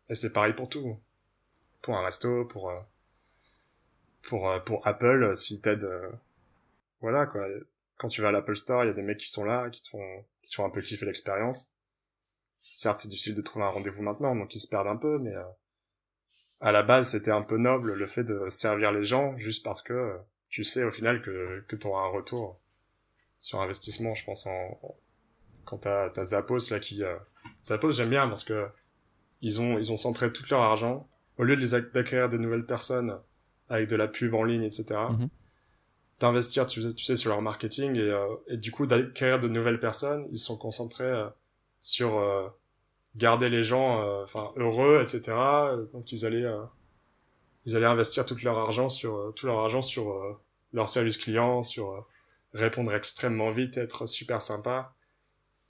et c'est pareil pour tout. Pour un resto, pour, euh, pour, euh, pour Apple, si t'aides, euh, voilà, quoi. Quand tu vas à l'Apple Store, il y a des mecs qui sont là, qui te font, qui te font un peu kiffer l'expérience. Certes, c'est difficile de trouver un rendez-vous maintenant, donc ils se perdent un peu, mais, euh, à la base, c'était un peu noble le fait de servir les gens juste parce que tu sais au final que, que tu auras un retour sur investissement, je pense, en, en quand t'as, t'as Zappos là qui... Euh... Zappos, j'aime bien parce que ils ont, ils ont centré tout leur argent. Au lieu de les d'acquérir des nouvelles personnes avec de la pub en ligne, etc., Mhm. d'investir, tu sais, sur leur marketing et, euh, et du coup d'acquérir de nouvelles personnes, ils sont concentrés euh, sur euh, garder les gens euh, enfin heureux, etc. Donc ils allaient euh, ils allaient investir tout leur argent sur euh, tout leur argent sur euh, leur service client, sur euh, répondre extrêmement vite, être super sympa.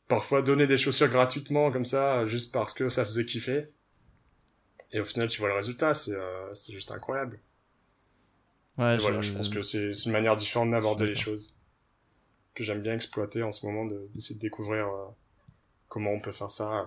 Parfois donner des chaussures gratuitement comme ça, euh, juste parce que ça faisait kiffer. Et au final, tu vois le résultat, c'est euh, c'est juste incroyable. Ouais, voilà, je pense que c'est c'est une manière différente d'aborder les choses. que j'aime bien exploiter en ce moment, d'essayer de, découvrir euh, comment on peut faire ça euh,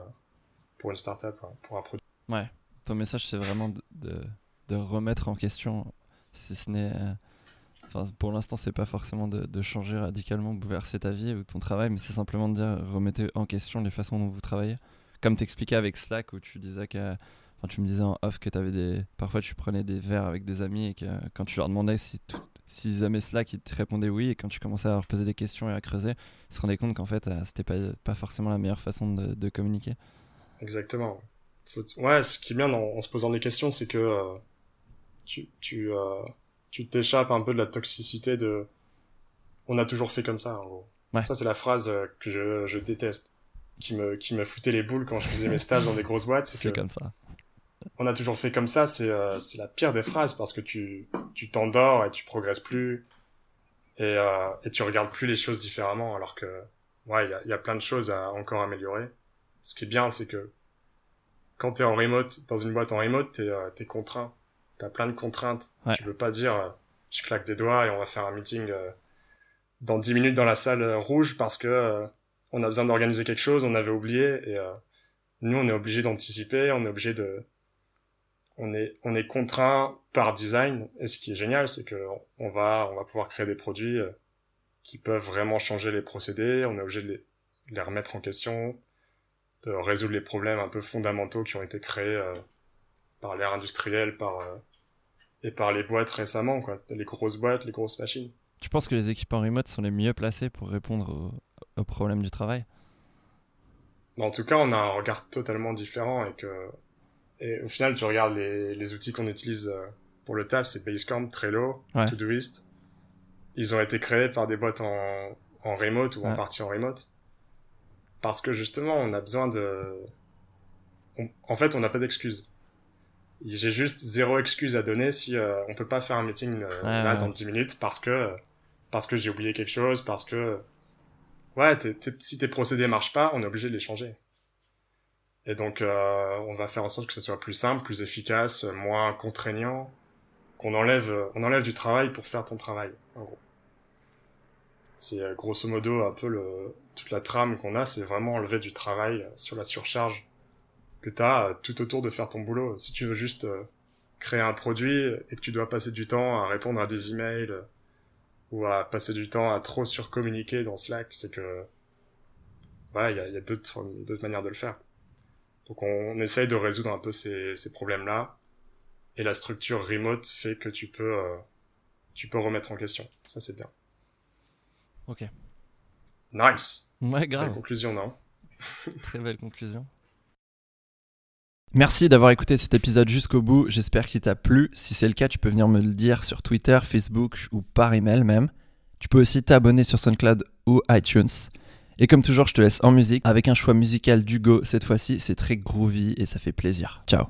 pour une startup, hein, pour un produit. Ouais, ton message c'est vraiment de, de, remettre en question, si ce n'est. Euh, pour l'instant, c'est pas forcément de, changer radicalement, bouleverser ta vie ou ton travail, mais c'est simplement de dire remettez en question les façons dont vous travaillez. Comme t'expliquais avec Slack, où tu disais que Enfin, tu me disais en off que avais des. Parfois, tu prenais des verres avec des amis et que quand tu leur demandais si s'ils aimaient Slack, ils te répondaient oui. Et quand tu commençais à leur poser des questions et à creuser, ils se rendaient compte qu'en fait, euh, c'était pas, pas forcément la meilleure façon de communiquer. Exactement. Ouais, ce qui est bien en, se posant des questions, c'est que euh, tu, tu, euh, tu t'échappes un peu de la toxicité de on a toujours fait comme ça, en gros. Ça, c'est la phrase que je, je, déteste, qui me, qui me foutait les boules quand je faisais mes stages dans des grosses boîtes. C'est comme ça. On a toujours fait comme ça, c'est c'est la pire des phrases parce que tu tu t'endors et tu progresses plus et, euh, et tu regardes plus les choses différemment alors que ouais il y a, y a plein de choses à encore améliorer. Ce qui est bien c'est que quand t'es en remote, dans une boîte en remote, t'es euh, es contraint. T'as plein de contraintes. Tu veux pas dire, euh, je claque des doigts et on va faire un meeting euh, dans 10 minutes dans la salle rouge parce que on a besoin d'organiser quelque chose, on avait oublié et nous on est obligé d'anticiper, on est obligé de on est on est contraint par design et ce qui est génial c'est que on va on va pouvoir créer des produits qui peuvent vraiment changer les procédés on est obligé de les, les remettre en question de résoudre les problèmes un peu fondamentaux qui ont été créés euh, par l'ère industrielle, par euh, et par les boîtes récemment, quoi, les grosses boîtes, les grosses machines. Tu penses que les équipes en remote sont les mieux placées pour répondre aux, problèmes du travail? En tout cas, on a un regard totalement différent et que et au final, tu regardes les, les outils qu'on utilise euh, pour le taf, c'est Basecamp, Trello, Todoist. Ils ont été créés par des boîtes en, en remote ou en partie en remote parce que justement, on a besoin de... En fait, on n'a pas d'excuses. J'ai juste zéro excuse à donner si euh, on peut pas faire un meeting euh, là dans 10 minutes parce que parce que j'ai oublié quelque chose, parce que ouais, si tes procédés marchent pas, on est obligé de les changer. Et donc, euh, on va faire en sorte que ça soit plus simple, plus efficace, moins contraignant, qu'on enlève, on enlève du travail pour faire ton travail, en gros. C'est euh, grosso modo un peu le, toute la trame qu'on a, c'est vraiment enlever du travail euh, sur la surcharge que tu as euh, tout autour de faire ton boulot. Si tu veux juste créer un produit et que tu dois passer du temps à répondre à des emails ou à passer du temps à trop surcommuniquer dans Slack, c'est que ouais, il y a, y a d'autres manières de le faire. Donc on, essaye de résoudre un peu ces, ces problèmes-là et la structure remote fait que tu peux tu peux remettre en question. Ça c'est bien. Ok. Nice. Ouais, grave. Belle conclusion, non Très belle conclusion. Merci d'avoir écouté cet épisode jusqu'au bout. J'espère qu'il t'a plu. Si c'est le cas, tu peux venir me le dire sur Twitter, Facebook ou par email même. Tu peux aussi t'abonner sur SoundCloud ou iTunes. Et comme toujours, je te laisse en musique avec un choix musical d'Hugo. Cette fois-ci, c'est très groovy et ça fait plaisir. Ciao.